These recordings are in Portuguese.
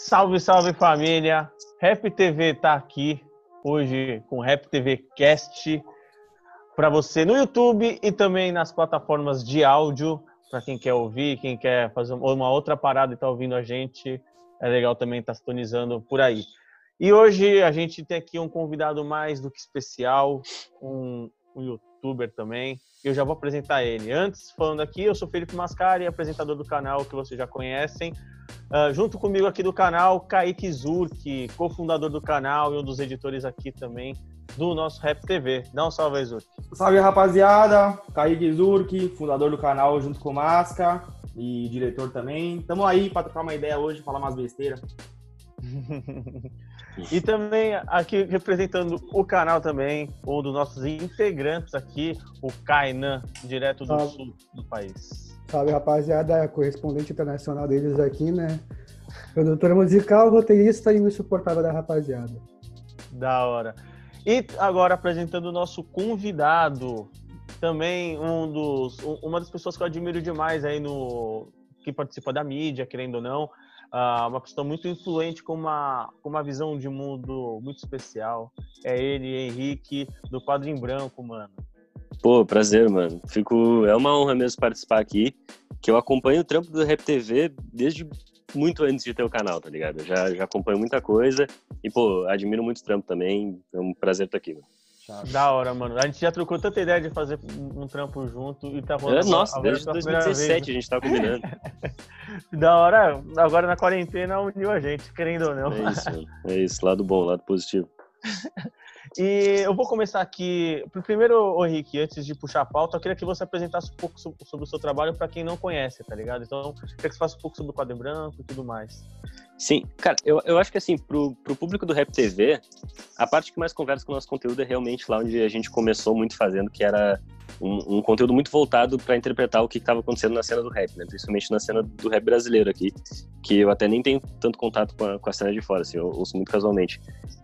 Salve, salve família! Rap TV tá aqui hoje com Rap TV Cast para você no YouTube e também nas plataformas de áudio para quem quer ouvir, quem quer fazer uma outra parada e tá ouvindo a gente, é legal também estar tá sintonizando por aí. E hoje a gente tem aqui um convidado mais do que especial, um, um youtuber também. Eu já vou apresentar ele. Antes, falando aqui, eu sou Felipe Mascari, apresentador do canal que vocês já conhecem. Uh, junto comigo aqui do canal, Kaique Zurk, cofundador do canal e um dos editores aqui também do nosso Rap TV. Dá um salve aí, Zurk. Salve, rapaziada. Kaique Zurk, fundador do canal junto com o Masca e diretor também. Tamo aí para trocar uma ideia hoje, falar umas besteiras. E também aqui representando o canal também, um dos nossos integrantes aqui, o Kainan, direto do Salve. sul do país. Salve rapaziada, correspondente internacional deles aqui, né? Produtora musical, roteirista e o insuportável da rapaziada. Da hora. E agora apresentando o nosso convidado, também um dos, uma das pessoas que eu admiro demais aí no que participa da mídia, querendo ou não, uh, uma pessoa muito influente com uma, com uma visão de mundo muito especial. É ele, Henrique, do Quadro em Branco, mano. Pô, prazer, mano. Fico... É uma honra mesmo participar aqui, que eu acompanho o trampo do Rap TV desde muito antes de ter o canal, tá ligado? Eu já, já acompanho muita coisa e, pô, admiro muito o trampo também. É um prazer estar aqui, mano. Da hora, mano. A gente já trocou tanta ideia de fazer um trampo junto e tá rolando. É, nossa, desde 2017 a gente tá combinando. da hora, agora na quarentena uniu a gente, querendo ou não. É isso, mano. É isso, lado bom, lado positivo. E eu vou começar aqui. Primeiro, Rick, antes de puxar a pauta, eu queria que você apresentasse um pouco sobre o seu trabalho para quem não conhece, tá ligado? Então, eu queria que você faça um pouco sobre o quadro branco e tudo mais. Sim, cara, eu, eu acho que assim, pro, pro público do Rap TV, a parte que mais conversa com o nosso conteúdo é realmente lá onde a gente começou muito fazendo, que era um, um conteúdo muito voltado para interpretar o que estava acontecendo na cena do rap, né? Principalmente na cena do rap brasileiro aqui, que eu até nem tenho tanto contato com a, com a cena de fora, assim, eu ouço muito casualmente.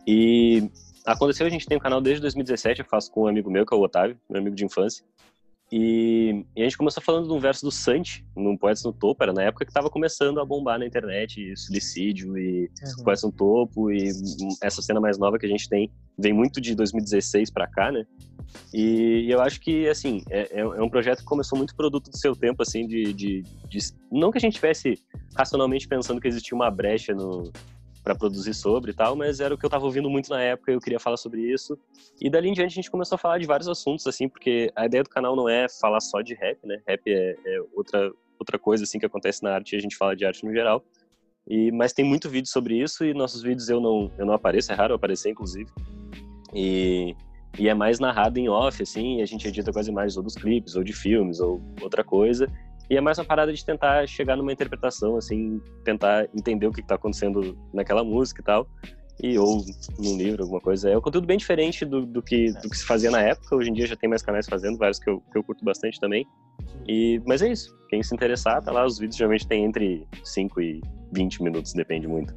E aconteceu, a gente tem um canal desde 2017, eu faço com um amigo meu, que é o Otávio, meu amigo de infância. E, e, a gente começou falando de um verso do Santi, no Poetas no Topo, era na época que estava começando a bombar na internet, suicídio e uhum. Poetas no Topo, e essa cena mais nova que a gente tem vem muito de 2016 para cá, né? E, e, eu acho que, assim, é, é, um projeto que começou muito produto do seu tempo, assim, de, de, de não que a gente tivesse racionalmente pensando que existia uma brecha no, para produzir sobre e tal, mas era o que eu tava ouvindo muito na época e eu queria falar sobre isso. E dali em diante a gente começou a falar de vários assuntos, assim, porque a ideia do canal não é falar só de rap, né? Rap é, é outra, outra coisa, assim, que acontece na arte e a gente fala de arte no geral. E, mas tem muito vídeo sobre isso e nossos vídeos eu não, eu não apareço, é raro aparecer, inclusive. E, e é mais narrado em off, assim, e a gente edita com as imagens ou dos clipes, ou de filmes, ou outra coisa. E é mais uma parada de tentar chegar numa interpretação, assim, tentar entender o que está acontecendo naquela música e tal. E, ou num livro, alguma coisa. É um conteúdo bem diferente do, do, que, do que se fazia na época. Hoje em dia já tem mais canais fazendo, vários que eu, que eu curto bastante também. E, mas é isso. Quem se interessar, tá lá. Os vídeos geralmente tem entre 5 e 20 minutos, depende muito.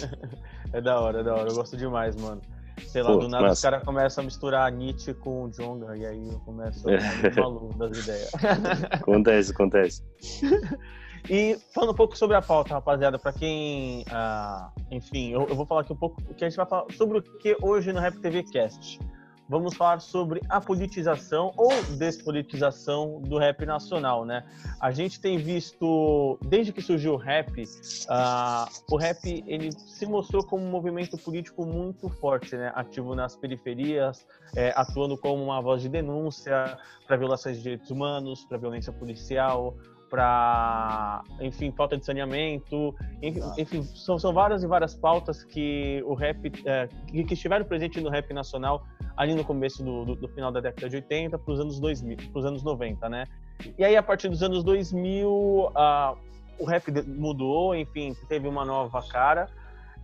é da hora, é da hora. Eu gosto demais, mano. Sei lá, Pô, do nada os caras começam a misturar Nietzsche com Jonga, e aí eu começo a maluco das ideias. acontece, acontece. E falando um pouco sobre a pauta, rapaziada, para quem, ah, enfim, eu, eu, vou falar aqui um pouco o que a gente vai falar sobre o que hoje no Rap TV Cast vamos falar sobre a politização ou despolitização do rap nacional, né? A gente tem visto, desde que surgiu o rap, uh, o rap ele se mostrou como um movimento político muito forte, né? Ativo nas periferias, é, atuando como uma voz de denúncia para violações de direitos humanos, para violência policial, para, enfim, falta de saneamento, enfim, são, são várias e várias pautas que o rap, é, que estiveram presentes no rap nacional ali no começo do, do, do final da década de 80 para os anos 2000, para os anos 90, né? E aí, a partir dos anos 2000, uh, o rap mudou, enfim, teve uma nova cara.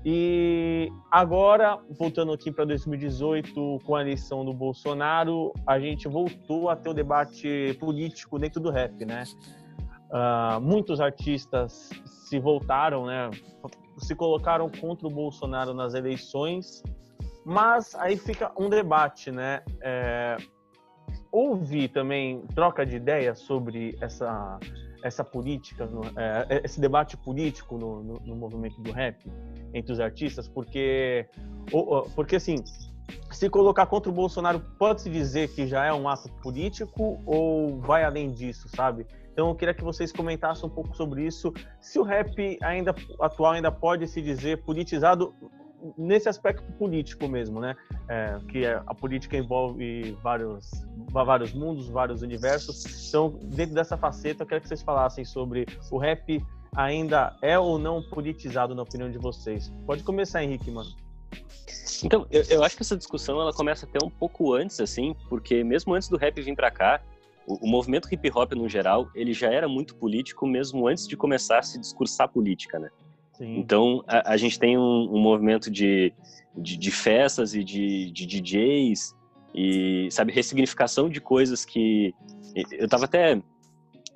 E agora, voltando aqui para 2018, com a eleição do Bolsonaro, a gente voltou a ter o debate político dentro do rap, né? Uh, muitos artistas se voltaram, né? Se colocaram contra o Bolsonaro nas eleições mas aí fica um debate, né? É, houve também troca de ideias sobre essa, essa política, no, é, esse debate político no, no, no, movimento do rap entre os artistas, porque, porque assim, se colocar contra o Bolsonaro, pode-se dizer que já é um ato político ou vai além disso, sabe? Então eu queria que vocês comentassem um pouco sobre isso. Se o rap ainda atual ainda pode se dizer politizado nesse aspecto político mesmo, né? É, que é, a política envolve vários, vários mundos, vários universos. Então, dentro dessa faceta, eu quero que vocês falassem sobre o rap ainda é ou não politizado na opinião de vocês. Pode começar, Henrique, mano. Então, eu, eu acho que essa discussão ela começa até um pouco antes, assim, porque mesmo antes do rap vir para cá, o, o, movimento hip hop no geral, ele já era muito político mesmo antes de começar a se discursar política, né? Sim. Então, a, a, gente tem um, um movimento de, de, de, festas e de, de DJs e, sabe, ressignificação de coisas que... Eu tava até...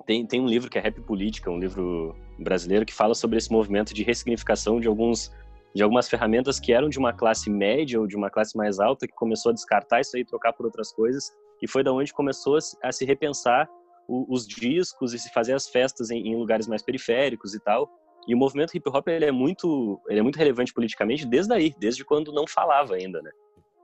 Tem, tem um livro que é Rap Política, um livro brasileiro que fala sobre esse movimento de ressignificação de alguns de algumas ferramentas que eram de uma classe média ou de uma classe mais alta que começou a descartar isso aí, trocar por outras coisas e foi da onde começou a se repensar os discos e se fazer as festas em, lugares mais periféricos e tal. E o movimento hip hop ele é muito ele é muito relevante politicamente desde aí, desde quando não falava ainda, né?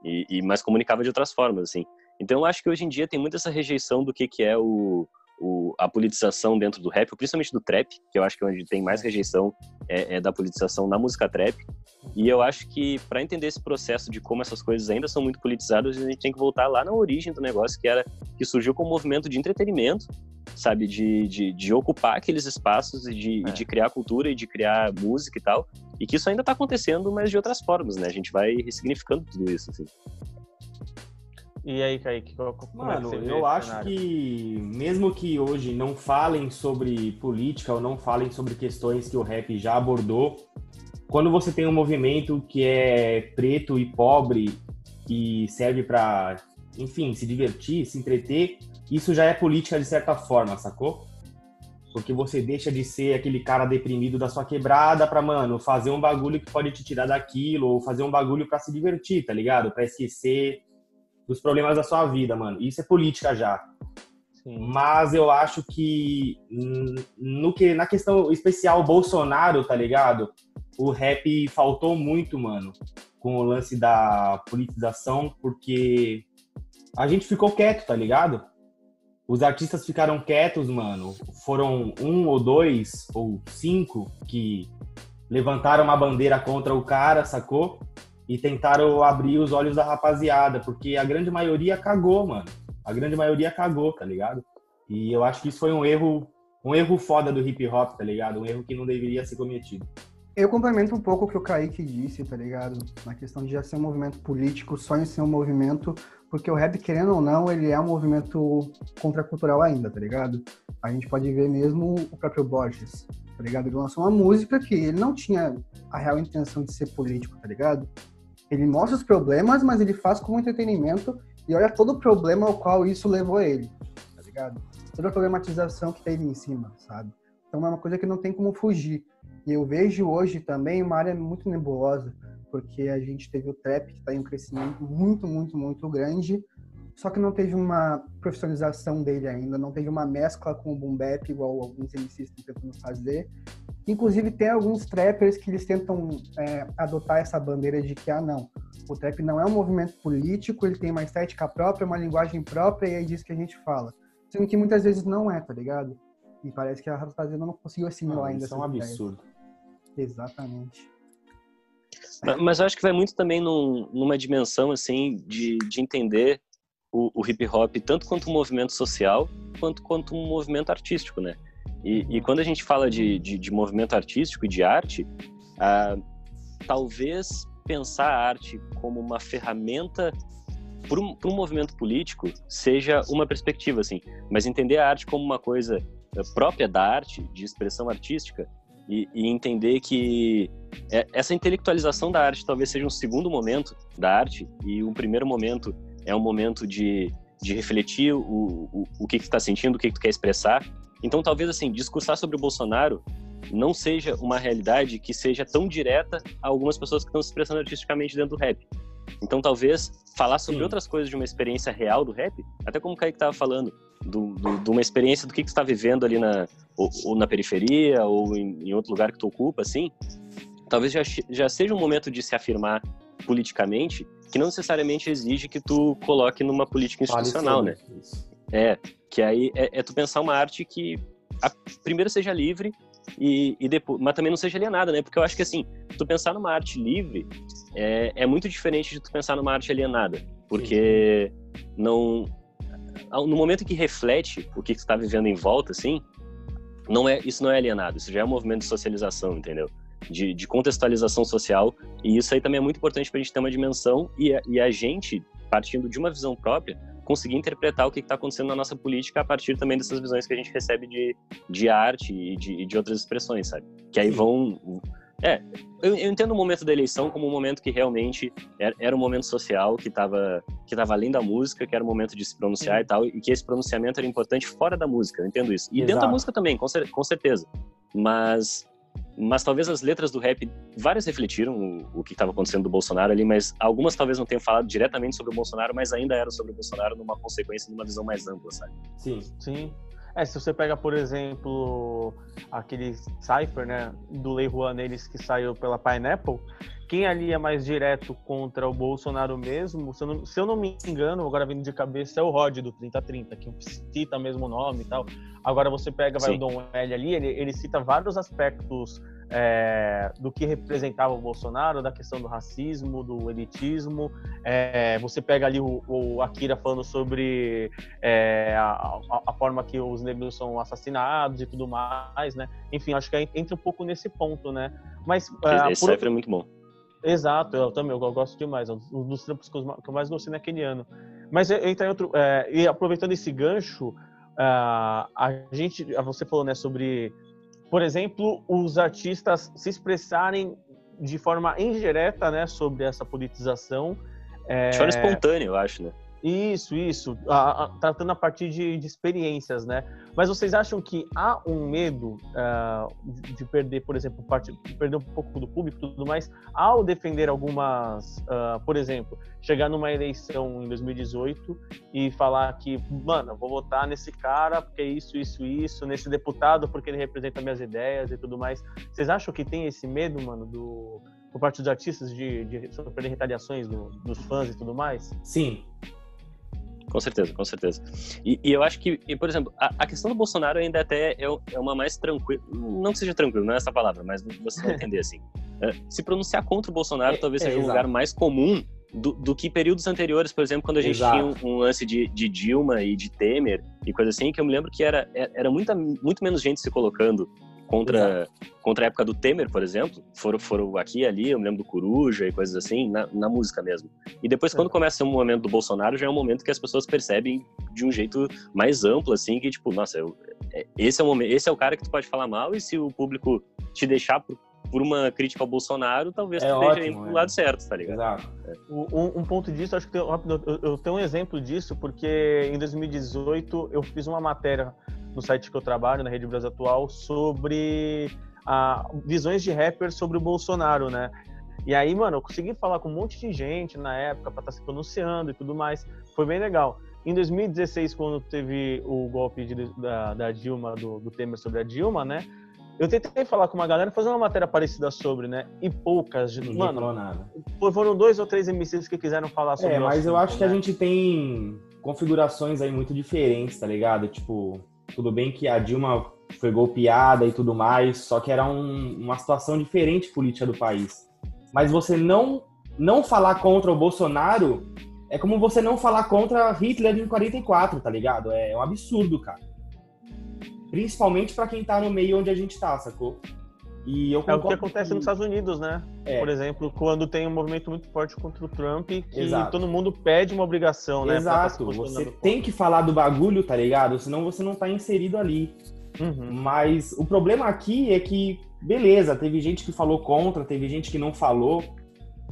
E, e mas comunicava de outras formas assim. Então eu acho que hoje em dia tem muito essa rejeição do que que é o o, a politização dentro do rap, principalmente do trap, que eu acho que é onde tem mais rejeição é, é da politização na música trap. E eu acho que para entender esse processo de como essas coisas ainda são muito politizadas, a gente tem que voltar lá na origem do negócio, que era que surgiu como um movimento de entretenimento, sabe, de, de, de ocupar aqueles espaços e de, é. e de criar cultura e de criar música e tal. E que isso ainda está acontecendo, mas de outras formas, né? A gente vai ressignificando tudo isso, assim. E aí, Kaique, como Mano, é que eu acho cenário? que mesmo que hoje não falem sobre política ou não falem sobre questões que o rap já abordou, quando você tem um movimento que é preto e pobre e serve para, enfim, se divertir, se entreter, isso já é política de certa forma, sacou? Porque você deixa de ser aquele cara deprimido da sua quebrada pra, mano, fazer um bagulho que pode te tirar daquilo, ou fazer um bagulho para se divertir, tá ligado? Pra esquecer dos problemas da sua vida, mano. Isso é política já. Sim. Mas eu acho que no que na questão especial Bolsonaro, tá ligado? O rap faltou muito, mano, com o lance da politização, porque a gente ficou quieto, tá ligado? Os artistas ficaram quietos, mano. Foram um ou dois ou cinco que levantaram uma bandeira contra o cara, sacou? E tentaram abrir os olhos da rapaziada, porque a grande maioria cagou, mano. A grande maioria cagou, tá ligado? E eu acho que isso foi um erro, um erro foda do hip hop, tá ligado? Um erro que não deveria ser cometido. Eu complemento um pouco o que o Kaique disse, tá ligado? Na questão de já ser um movimento político, só em ser um movimento, porque o rap, querendo ou não, ele é um movimento contracultural ainda, tá ligado? A gente pode ver mesmo o próprio Borges, tá ligado? Ele lançou uma música que ele não tinha a real intenção de ser político, tá ligado? Ele mostra os problemas, mas ele faz como entretenimento e olha todo o problema ao qual isso levou ele, tá ligado? Toda a problematização que teve em cima, sabe? Então é uma coisa que não tem como fugir. E eu vejo hoje também uma área muito nebulosa, porque a gente teve o trap que está em um crescimento muito, muito, muito grande, só que não teve uma profissionalização dele ainda, não teve uma mescla com o boom bap, igual alguns MCs estão tentando fazer. Inclusive, tem alguns trappers que eles tentam é, adotar essa bandeira de que, ah, não, o trap não é um movimento político, ele tem uma estética própria, uma linguagem própria, e é disso que a gente fala. Sendo que muitas vezes não é, tá ligado? E parece que a rapaziada não conseguiu assimilar ah, ainda. Isso é um absurdo. Exatamente. Mas eu acho que vai muito também num, numa dimensão, assim, de, de entender o, o hip hop tanto quanto um movimento social, quanto quanto um movimento artístico, né? E, e quando a gente fala de, de, de movimento artístico e de arte, ah, talvez pensar a arte como uma ferramenta para um, movimento político seja uma perspectiva, assim. Mas entender a arte como uma coisa eh, própria da arte, de expressão artística, e, e, entender que é, essa intelectualização da arte talvez seja um segundo momento da arte e um primeiro momento é um momento de, de refletir o, o, o que, que tu está sentindo, o que, que tu quer expressar então, talvez, assim, discursar sobre o Bolsonaro não seja uma realidade que seja tão direta a algumas pessoas que estão se expressando artisticamente dentro do rap. Então, talvez, falar sobre Sim. outras coisas de uma experiência real do rap, até como o Kaique estava falando, do, do, de uma experiência do que, que você está vivendo ali na, ou, ou, na periferia, ou em, em, outro lugar que tu ocupa, assim, talvez já, já seja um momento de se afirmar politicamente, que não necessariamente exige que tu coloque numa política institucional, né? É, que aí é, é, tu pensar uma arte que a, primeiro seja livre e, e, depois, mas também não seja alienada, né? Porque eu acho que assim, tu pensar numa arte livre é, é muito diferente de tu pensar numa arte alienada, porque Sim. não no momento que reflete o que está vivendo em volta, assim, não é isso não é alienado, isso já é um movimento de socialização, entendeu? De, de contextualização social e isso aí também é muito importante para a gente ter uma dimensão e a, e a gente partindo de uma visão própria conseguir interpretar o que está acontecendo na nossa política a partir também dessas visões que a gente recebe de, de arte e de, de outras expressões, sabe? Que aí vão é, eu, eu, entendo o momento da eleição como um momento que realmente era, era um momento social, que estava que tava além da música, que era um momento de se pronunciar e tal, e que esse pronunciamento era importante fora da música, eu entendo isso. E Exato. dentro da música também, com, com certeza. Mas mas talvez as letras do rap, várias refletiram o, o que estava acontecendo do Bolsonaro ali, mas algumas talvez não tenham falado diretamente sobre o Bolsonaro, mas ainda eram sobre o Bolsonaro numa consequência, numa visão mais ampla, sabe? Sim, sim. É, se você pega, por exemplo, aquele Cypher, né, do Lei Juan que saiu pela Pineapple, quem ali é mais direto contra o Bolsonaro mesmo, se eu não, se eu não me engano, agora vindo de cabeça, é o Rod do 3030, que cita o mesmo nome e tal. Agora você pega, vai Sim. o Dom L ali, ele, ele cita vários aspectos é, do que representava o Bolsonaro, da questão do racismo, do elitismo. É, você pega ali o, o, Akira falando sobre é, a, a, forma que os negros são assassinados e tudo mais, né? Enfim, acho que entra um pouco nesse ponto, né? Mas é, esse por... é muito bom. Exato, eu também, eu gosto demais. É um dos trampos que eu mais gostei naquele ano. Mas entra outro. É, e aproveitando esse gancho, uh, a gente. Você falou né, sobre por exemplo, os artistas se expressarem de forma indireta, né, sobre essa politização. É... De forma espontânea, eu acho, né? Isso, isso. A, a, tratando a partir de, de, experiências, né? Mas vocês acham que há um medo uh, de, de, perder, por exemplo, parte, perder um pouco do público e tudo mais, ao defender algumas, uh, por exemplo, chegar numa eleição em 2018 e falar que, mano, vou votar nesse cara porque é isso, isso, isso, nesse deputado porque ele representa minhas ideias e tudo mais. Vocês acham que tem esse medo, mano, do por parte dos artistas de, de sofrer retaliações do, dos fãs e tudo mais? Sim, com certeza, com certeza. E, e eu acho que, e, por exemplo, a, a, questão do Bolsonaro ainda até é, é uma mais tranquila. Não que seja tranquilo, não é essa palavra, mas você vai entender assim. É, se pronunciar contra o Bolsonaro é, talvez seja é, um lugar mais comum do, do, que períodos anteriores, por exemplo, quando a gente exato. tinha um, um lance de, de, Dilma e de Temer e coisa assim, que eu me lembro que era, era muita, muito menos gente se colocando contra, contra a época do Temer, por exemplo, foram, foram aqui e ali, eu me lembro do Coruja e coisas assim, na, na música mesmo. E depois, quando é. começa o momento do Bolsonaro, já é um momento que as pessoas percebem de um jeito mais amplo, assim, que tipo, nossa, eu, é, esse é o momento, esse é o cara que tu pode falar mal, e se o público te deixar por, por uma crítica ao Bolsonaro, talvez é tu ótimo, esteja pro é. lado certo, tá ligado? Exato. É. Um, um, ponto disso, acho que eu, eu tenho um exemplo disso, porque em 2018 eu fiz uma matéria no site que eu trabalho, na Rede Brasil Atual, sobre ah, visões de rappers sobre o Bolsonaro, né? E aí, mano, eu consegui falar com um monte de gente na época para estar tá se pronunciando e tudo mais. Foi bem legal. Em 2016, quando teve o golpe de, da, da, Dilma, do, do Temer sobre a Dilma, né? Eu tentei falar com uma galera, fazer uma matéria parecida sobre, né? E poucas. Ninguém mano, falou nada. Foram dois ou três MCs que quiseram falar sobre É, mas assunto, eu acho né? que a né? gente tem configurações aí muito diferentes, tá ligado? Tipo, tudo bem que a Dilma foi golpeada e tudo mais, só que era um, uma situação diferente política do país. Mas você não não falar contra o Bolsonaro é como você não falar contra Hitler em 44, tá ligado? É um absurdo, cara. Principalmente para quem tá no meio onde a gente tá, sacou? E eu é o que acontece que... nos Estados Unidos, né? É. Por exemplo, quando tem um movimento muito forte contra o Trump, que Exato. todo mundo pede uma obrigação, né? Tá Exato. Você tem que falar do bagulho, tá ligado? Senão você não tá inserido ali. Uhum. Mas o problema aqui é que, beleza, teve gente que falou contra, teve gente que não falou.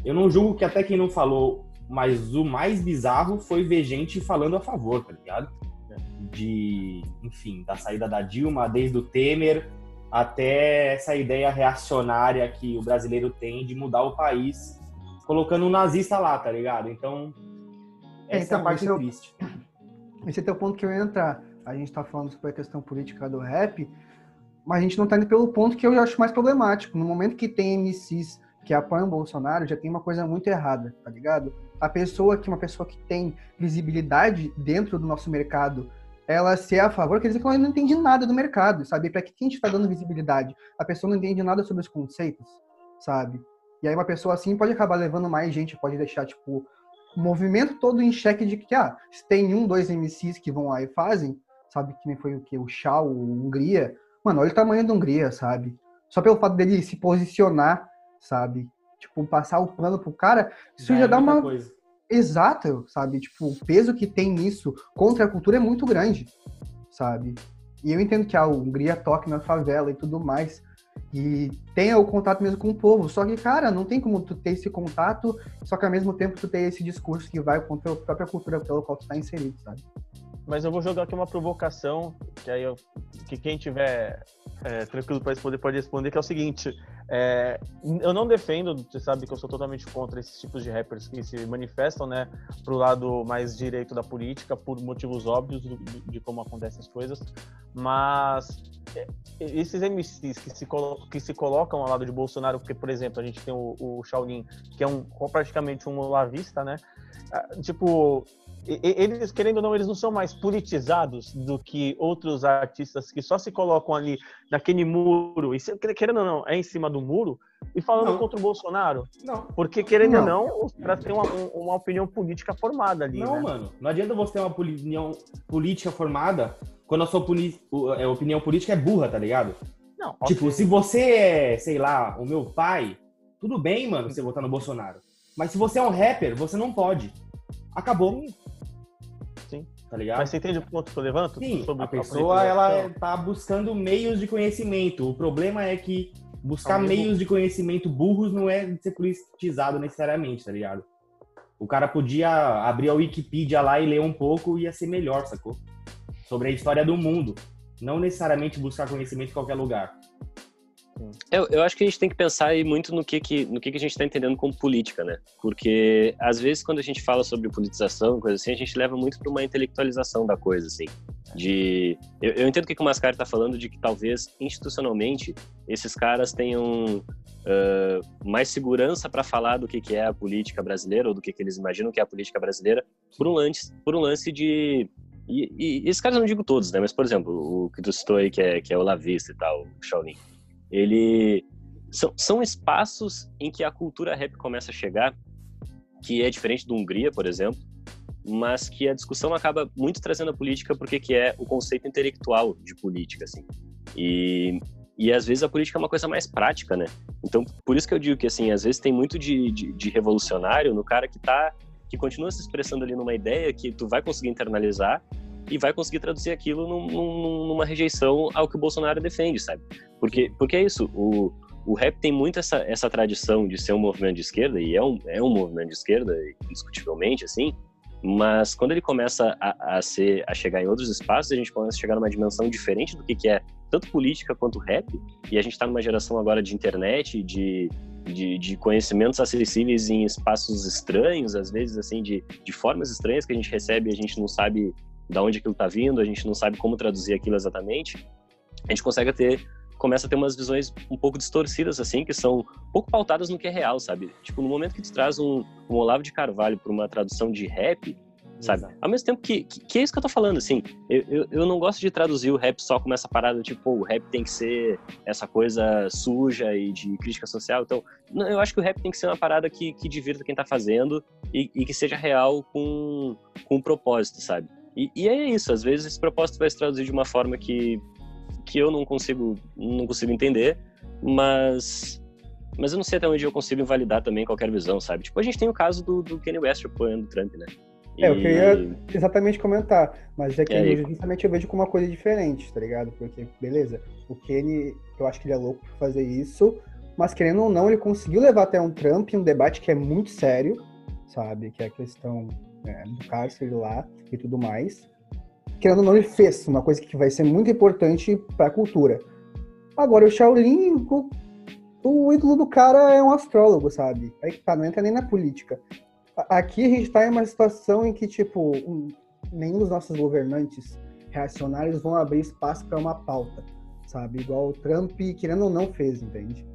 Eu não julgo que até quem não falou, mas o mais bizarro foi ver gente falando a favor, tá ligado? É. De, enfim, da saída da Dilma, desde o Temer até essa ideia reacionária que o brasileiro tem de mudar o país, colocando um nazista lá, tá ligado? Então, essa é, então, é a parte esse triste. É esse é o ponto que eu ia entrar. a gente tá falando sobre a questão política do rap, mas a gente não tá indo pelo ponto que eu acho mais problemático. No momento que tem MCs que apoiam o Bolsonaro, já tem uma coisa muito errada, tá ligado? A pessoa que uma pessoa que tem visibilidade dentro do nosso mercado, ela ser a favor, quer dizer que ela não entende nada do mercado, sabe? Para que a gente está dando visibilidade? A pessoa não entende nada sobre os conceitos, sabe? E aí uma pessoa assim pode acabar levando mais gente, pode deixar, tipo, o movimento todo em xeque de que, ah, se tem um, dois MCs que vão lá e fazem, sabe, que nem foi o que? O Shaw, o Hungria, mano, olha o tamanho da Hungria, sabe? Só pelo fato dele se posicionar, sabe? Tipo, passar o plano pro cara, isso já, já dá uma. Coisa. Exato, sabe? Tipo, o peso que tem nisso contra a cultura é muito grande, sabe? E eu entendo que a Hungria toque na favela e tudo mais, e tenha o contato mesmo com o povo. Só que, cara, não tem como tu ter esse contato, só que ao mesmo tempo tu ter esse discurso que vai contra a própria cultura pela qual tu tá inserido, sabe? Mas eu vou jogar aqui uma provocação, que aí eu, que quem tiver é, tranquilo para responder pode responder, que é o seguinte: é, eu não defendo, você sabe que eu sou totalmente contra esses tipos de rappers que se manifestam, né, pro lado mais direito da política, por motivos óbvios de, de como acontecem as coisas, mas é, esses MCs que se, que se colocam ao lado de Bolsonaro, porque, por exemplo, a gente tem o, o Shaolin, que é um praticamente um lavista, né? Ah, tipo, eles, querendo ou não, eles não são mais politizados do que outros artistas que só se colocam ali naquele muro, e querendo ou não, é em cima do muro, e falando não. contra o Bolsonaro. Não. Porque, querendo não. ou não, os caras têm uma, uma opinião política formada ali. Não, né? mano. Não adianta você ter uma opinião política formada quando a sua é, opinião política é burra, tá ligado? Não. Tipo, okay. se você é, sei lá, o meu pai, tudo bem, mano, você votar no Bolsonaro. Mas se você é um rapper, você não pode. Acabou. Sim. Tá ligado? Mas você entende o ponto que eu levanto? Sim, sobre a pessoa, ela tá buscando meios de conhecimento. O problema é que buscar meios de conhecimento burros não é ser politizado necessariamente, tá ligado? O cara podia abrir a Wikipedia lá e ler um pouco e ia ser melhor, sacou? Sobre a história do mundo. Não necessariamente buscar conhecimento em qualquer lugar. Eu, eu acho que a gente tem que pensar aí muito no que, que, no que, que a gente está entendendo como política, né? Porque, às vezes, quando a gente fala sobre politização, coisa assim, a gente leva muito para uma intelectualização da coisa, assim. De... Eu, eu entendo o que o Mascari está falando de que, talvez, institucionalmente, esses caras tenham uh, mais segurança para falar do que, que é a política brasileira ou do que, que eles imaginam que é a política brasileira por um lance, por um lance de... E, e, esses caras eu não digo todos, né? Mas, por exemplo, o que tu citou aí, que é, que é o Lavista e tal, o Shaolin ele são, são espaços em que a cultura rap começa a chegar, que é diferente do Hungria, por exemplo, mas que a discussão acaba muito trazendo a política porque que é o conceito intelectual de política, assim. E, e às vezes a política é uma coisa mais prática, né? Então, por isso que eu digo que, assim, às vezes tem muito de, de, de revolucionário no cara que tá, que continua se expressando ali numa ideia que tu vai conseguir internalizar e vai conseguir traduzir aquilo num, num, numa rejeição ao que o Bolsonaro defende, sabe? Porque, porque é isso, o, o rap tem muito essa, essa tradição de ser um movimento de esquerda, e é um, é um movimento de esquerda, indiscutivelmente, assim, mas quando ele começa a, a, ser, a chegar em outros espaços, a gente começa a chegar numa dimensão diferente do que, que é tanto política quanto rap, e a gente está numa geração agora de internet, de, de, de, conhecimentos acessíveis em espaços estranhos, às vezes, assim, de, de formas estranhas que a gente recebe e a gente não sabe da onde aquilo está vindo, a gente não sabe como traduzir aquilo exatamente, a gente consegue ter começa a ter umas visões um pouco distorcidas, assim, que são um pouco pautadas no que é real, sabe? Tipo, no momento que tu traz um, um Olavo de Carvalho para uma tradução de rap, sabe? Exato. Ao mesmo tempo que, que, que, é isso que eu tô falando, assim, eu, eu, eu, não gosto de traduzir o rap só como essa parada, tipo, o rap tem que ser essa coisa suja e de crítica social, então, não, eu acho que o rap tem que ser uma parada que, que divirta quem tá fazendo e, e que seja real com, com um propósito, sabe? E, e, é isso, às vezes esse propósito vai se traduzir de uma forma que, que eu não consigo, não consigo entender, mas, mas eu não sei até onde eu consigo invalidar também qualquer visão, sabe? Tipo, a gente tem o caso do, do Kanye West apoiando o Trump, né? E... É, eu queria exatamente comentar, mas é que é, justamente eu vejo como uma coisa diferente, tá ligado? Porque, beleza, o Kenny, eu acho que ele é louco por fazer isso, mas querendo ou não, ele conseguiu levar até um Trump um debate que é muito sério, sabe? Que é a questão é, do cárcere lá e tudo mais. Querendo ou não, ele fez uma coisa que vai ser muito importante para a cultura. Agora, o Shaolin, o, o, ídolo do cara é um astrólogo, sabe? Aí tá, não entra nem na política. Aqui a gente tá em uma situação em que, tipo, um, nenhum dos nossos governantes reacionários vão abrir espaço para uma pauta, sabe? Igual o Trump, querendo ou não, fez, entende?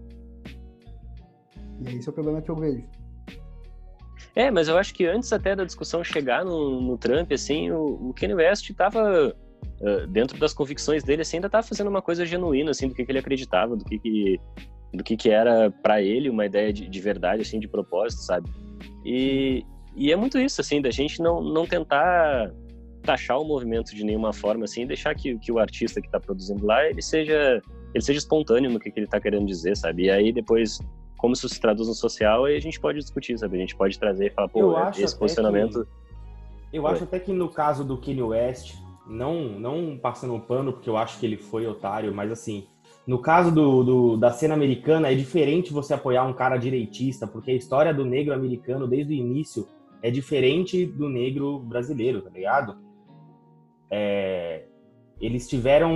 E esse é o problema que eu vejo. É, mas eu acho que antes até da discussão chegar no, no Trump, assim, o, o Kanye West estava uh, dentro das convicções dele, assim, ainda estava fazendo uma coisa genuína, assim, do que, que ele acreditava, do que, que do que, que era para ele uma ideia de, de, verdade, assim, de propósito, sabe? E, e é muito isso, assim, da gente não, não tentar taxar o movimento de nenhuma forma, assim, deixar que, que o artista que está produzindo lá, ele seja, ele seja espontâneo no que, que ele está querendo dizer, sabe? E aí depois, como isso se traduz no social, aí a gente pode discutir, sabe? A gente pode trazer e falar, pô, eu esse posicionamento... Que, eu acho até que no caso do Kanye West, não, não passando um pano, porque eu acho que ele foi otário, mas assim, no caso do, do, da cena americana, é diferente você apoiar um cara direitista, porque a história do negro americano, desde o início, é diferente do negro brasileiro, tá ligado? É, eles tiveram.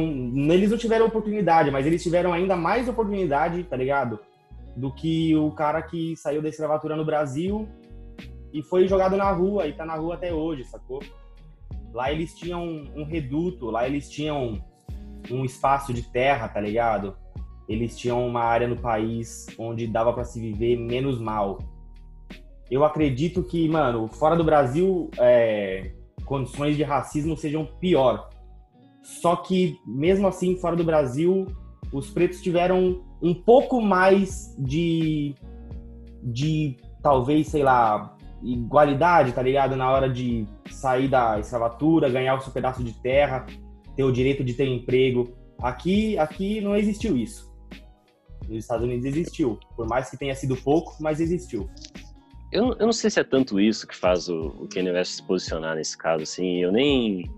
Eles não tiveram oportunidade, mas eles tiveram ainda mais oportunidade, tá ligado? Do que o cara que saiu da escravatura no Brasil e foi jogado na rua e tá na rua até hoje, sacou? Lá eles tinham um reduto, lá eles tinham um espaço de terra, tá ligado? Eles tinham uma área no país onde dava para se viver menos mal. Eu acredito que, mano, fora do Brasil, é, condições de racismo sejam pior. Só que, mesmo assim, fora do Brasil, os pretos tiveram um pouco mais de, de talvez, sei lá, igualdade, tá ligado? Na hora de sair da escravatura, ganhar o seu pedaço de terra, ter o direito de ter emprego. Aqui, aqui não existiu isso. Nos Estados Unidos existiu, por mais que tenha sido pouco, mas existiu. Eu, eu não sei se é tanto isso que faz o, o Kanye West se posicionar nesse caso, assim, eu nem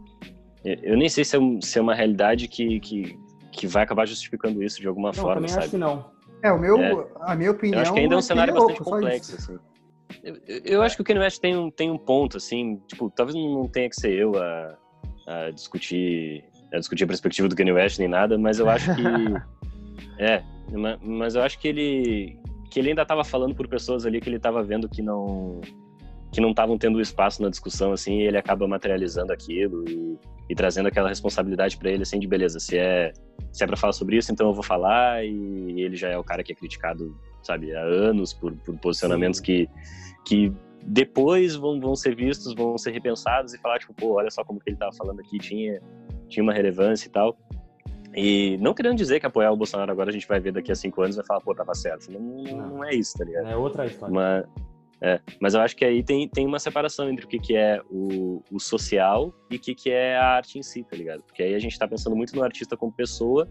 eu nem sei se é, se é uma realidade que, que, que vai acabar justificando isso de alguma não, forma, sabe? acho que não. É, o meu, é. a minha opinião... Eu acho que ainda é um cenário bastante louco, complexo, assim. Eu, eu, acho que o Kanye West tem um, tem um ponto, assim, tipo, talvez não tenha que ser eu a, a discutir a discutir a perspectiva do Kanye West nem nada, mas eu acho que é, mas eu acho que ele que ele ainda estava falando por pessoas ali que ele estava vendo que não que não estavam tendo espaço na discussão assim, e ele acaba materializando aquilo e, e trazendo aquela responsabilidade para ele assim de beleza, se é se é para falar sobre isso, então eu vou falar e ele já é o cara que é criticado, sabe, há anos por, por posicionamentos Sim. que que depois vão, vão ser vistos, vão ser repensados e falar, tipo, pô, olha só como que ele tava falando aqui, tinha, tinha uma relevância e tal. E não querendo dizer que apoiar o Bolsonaro agora a gente vai ver daqui a cinco anos vai falar, pô, tava certo. Não, não é isso, tá ligado? É outra história. Mas, é, mas eu acho que aí tem, tem uma separação entre o que, que é o, o social e o que, que é a arte em si, tá ligado? Porque aí a gente tá pensando muito no artista como pessoa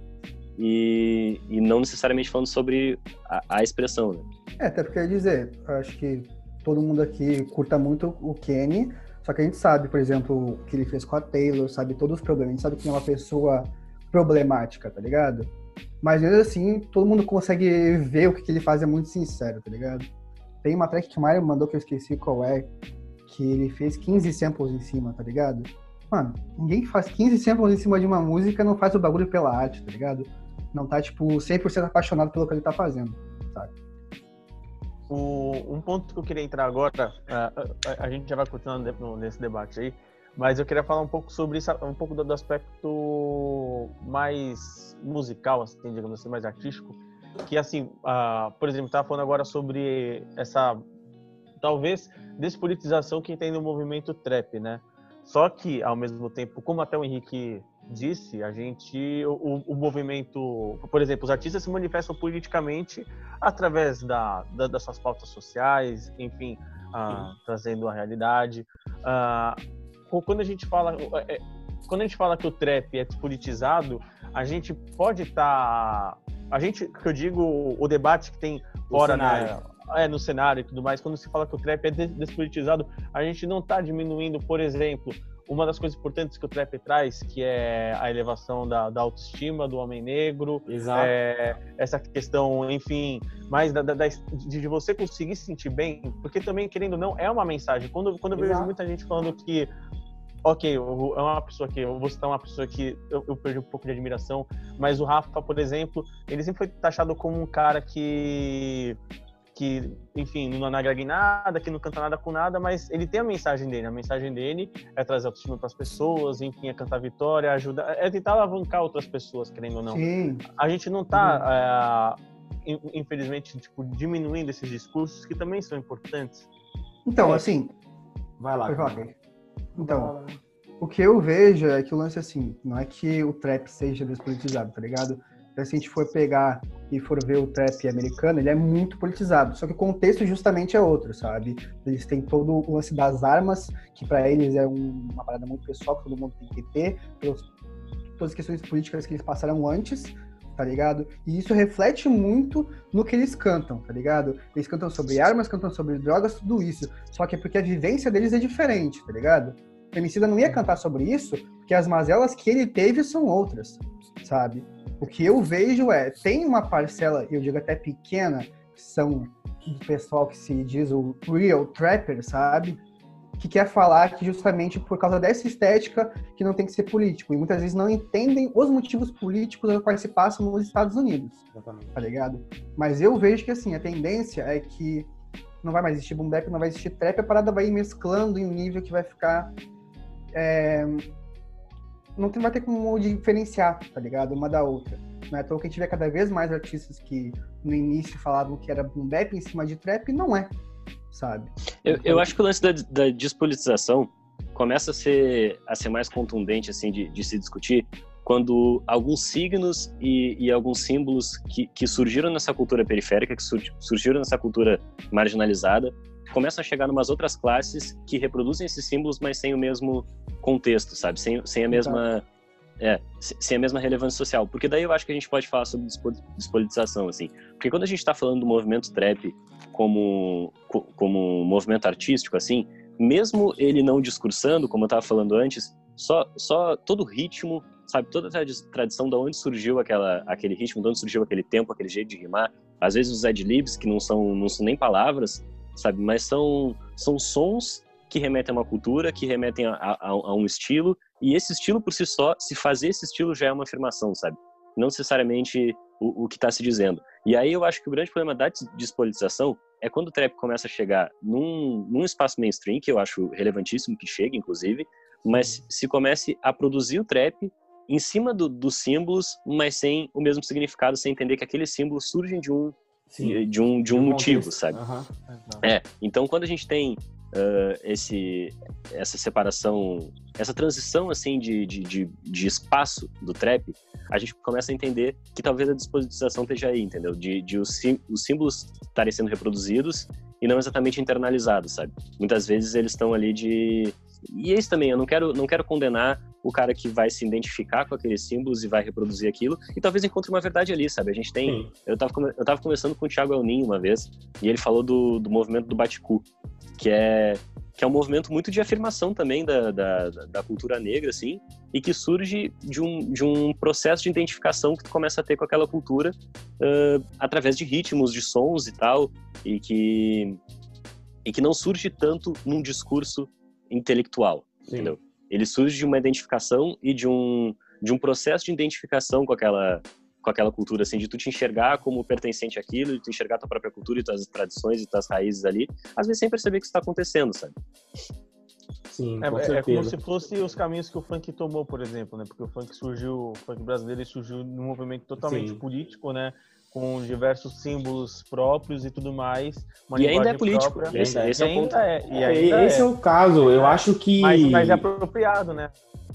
e, e não necessariamente falando sobre a, a expressão, né? É, até porque, dizer, eu acho que todo mundo aqui curta muito o Kenny, só que a gente sabe, por exemplo, o que ele fez com a Taylor, sabe todos os problemas, a gente sabe que é uma pessoa problemática, tá ligado? Mas mesmo assim, todo mundo consegue ver o que ele faz é muito sincero, tá ligado? Tem uma track que o Mario mandou que eu esqueci qual é, que ele fez 15 samples em cima, tá ligado? Mano, ninguém faz 15 samples em cima de uma música não faz o bagulho pela arte, tá ligado? Não tá, tipo, 100% apaixonado pelo que ele tá fazendo, sabe? O, um ponto que eu queria entrar agora, a, a, a gente já vai continuando nesse debate aí, mas eu queria falar um pouco sobre isso, um pouco do, do aspecto mais musical, assim, digamos assim, mais artístico, que assim, uh, por exemplo, estava falando agora sobre essa talvez despolitização que tem no movimento trap, né? Só que ao mesmo tempo, como até o Henrique disse, a gente, o, o movimento, por exemplo, os artistas se manifestam politicamente através da, da das suas pautas sociais, enfim, ah, trazendo a realidade. Ah, quando a gente fala, é, é, quando a gente fala que o trap é despolitizado, a gente pode estar, tá, a gente, que eu digo, o debate que tem fora, né, é, no cenário e tudo mais, quando se fala que o trap é despolitizado, a gente não está diminuindo, por exemplo, uma das coisas importantes que o trap traz, que é a elevação da, da autoestima do homem negro, é, essa questão, enfim, mais da, da, de, você conseguir se sentir bem, porque também, querendo ou não, é uma mensagem. Quando, quando eu vejo muita gente falando que, ok, é uma pessoa que, eu vou citar uma pessoa que eu, eu perdi um pouco de admiração, mas o Rafa, por exemplo, ele sempre foi taxado como um cara que que, enfim, não agrega nada, que não canta nada com nada, mas ele tem a mensagem dele. A mensagem dele é trazer autoestima para as pessoas, enfim, é cantar vitória, ajudar, é tentar alavancar outras pessoas, querendo ou não. Sim. A gente não está, uhum. é, infelizmente, tipo, diminuindo esses discursos que também são importantes. Então, é. assim. Vai lá. Então, o que eu vejo é que o lance, assim, não é que o trap seja despolitizado, tá ligado? Então, se a gente for pegar e for ver o trap americano, ele é muito politizado. Só que o contexto justamente é outro, sabe? Eles têm todo o lance das armas, que para eles é um, uma parada muito pessoal, que todo mundo tem que ter, pelos, todas as questões políticas que eles passaram antes, tá ligado? E isso reflete muito no que eles cantam, tá ligado? Eles cantam sobre armas, cantam sobre drogas, tudo isso. Só que é porque a vivência deles é diferente, tá ligado? O Emicida não ia cantar sobre isso, porque as mazelas que ele teve são outras, sabe? O que eu vejo é, tem uma parcela, eu digo até pequena, que são do pessoal que se diz o real trapper, sabe? Que quer falar que justamente por causa dessa estética que não tem que ser político. E muitas vezes não entendem os motivos políticos aos quais se passam nos Estados Unidos. Exatamente. Tá ligado? Mas eu vejo que assim, a tendência é que não vai mais existir boom bap, não vai existir trap, a parada vai ir mesclando em um nível que vai ficar é, não tem, vai ter como diferenciar, tá ligado? Uma da outra. Não é à toa que a gente vê cada vez mais artistas que no início falavam que era boom bap em cima de trap, não é, sabe? Eu, eu acho que o lance da, da despolitização começa a ser, a ser mais contundente, assim, de, de se discutir quando alguns signos e, e alguns símbolos que, que, surgiram nessa cultura periférica, que sur, surgiram nessa cultura marginalizada, começam a chegar em umas outras classes que reproduzem esses símbolos, mas sem o mesmo contexto, sabe? Sem, sem a mesma é, sem a mesma relevância social. Porque daí eu acho que a gente pode falar sobre despolitização, assim. Porque quando a gente está falando do movimento trap como, como um movimento artístico, assim, mesmo ele não discursando, como eu estava falando antes, só, só todo o ritmo, sabe, toda a tradição de onde surgiu aquela, aquele ritmo, de onde surgiu aquele tempo, aquele jeito de rimar, às vezes os adlibs, que não são, não são nem palavras, sabe? Mas são, são sons que remetem a uma cultura, que remetem a, a, a, um estilo, e esse estilo por si só, se fazer esse estilo já é uma afirmação, sabe? Não necessariamente o, o que está se dizendo. E aí eu acho que o grande problema da despolitização é quando o trap começa a chegar num, num espaço mainstream, que eu acho relevantíssimo que chegue, inclusive, mas se comece a produzir o trap em cima do, dos símbolos, mas sem o mesmo significado, sem entender que aqueles símbolos surgem de um Sim. de um, de um motivo, contexto. sabe? Uhum. É, então quando a gente tem uh, esse, essa separação, essa transição assim de, de, de, de, espaço do trap, a gente começa a entender que talvez a disposição esteja aí, entendeu? De, de os, os símbolos estarem sendo reproduzidos e não exatamente internalizados, sabe? Muitas vezes eles estão ali de e é isso também, eu não quero, não quero condenar o cara que vai se identificar com aqueles símbolos e vai reproduzir aquilo, e talvez encontre uma verdade ali, sabe? A gente tem. Eu tava, eu tava conversando com o Thiago Elninho uma vez, e ele falou do, do movimento do Baticu, que é, que é um movimento muito de afirmação também da, da, da cultura negra, assim, e que surge de um, de um processo de identificação que tu começa a ter com aquela cultura uh, através de ritmos, de sons e tal, e que, e que não surge tanto num discurso intelectual, Sim. entendeu? Ele surge de uma identificação e de um, de um processo de identificação com aquela com aquela cultura, assim, de tu te enxergar como pertencente àquilo, de tu enxergar tua própria cultura e tuas tradições e tuas raízes ali, às vezes sem perceber que isso está acontecendo, sabe? Sim, é, é, como se fosse os caminhos que o funk tomou, por exemplo, né? Porque o funk surgiu, o funk brasileiro surgiu num movimento totalmente Sim. político, né? com diversos símbolos próprios e tudo mais. e ainda é político. Própria. Esse, esse é o ponto. É, e é, esse é. é. o caso. Eu acho que. Mas, mas é apropriado, né?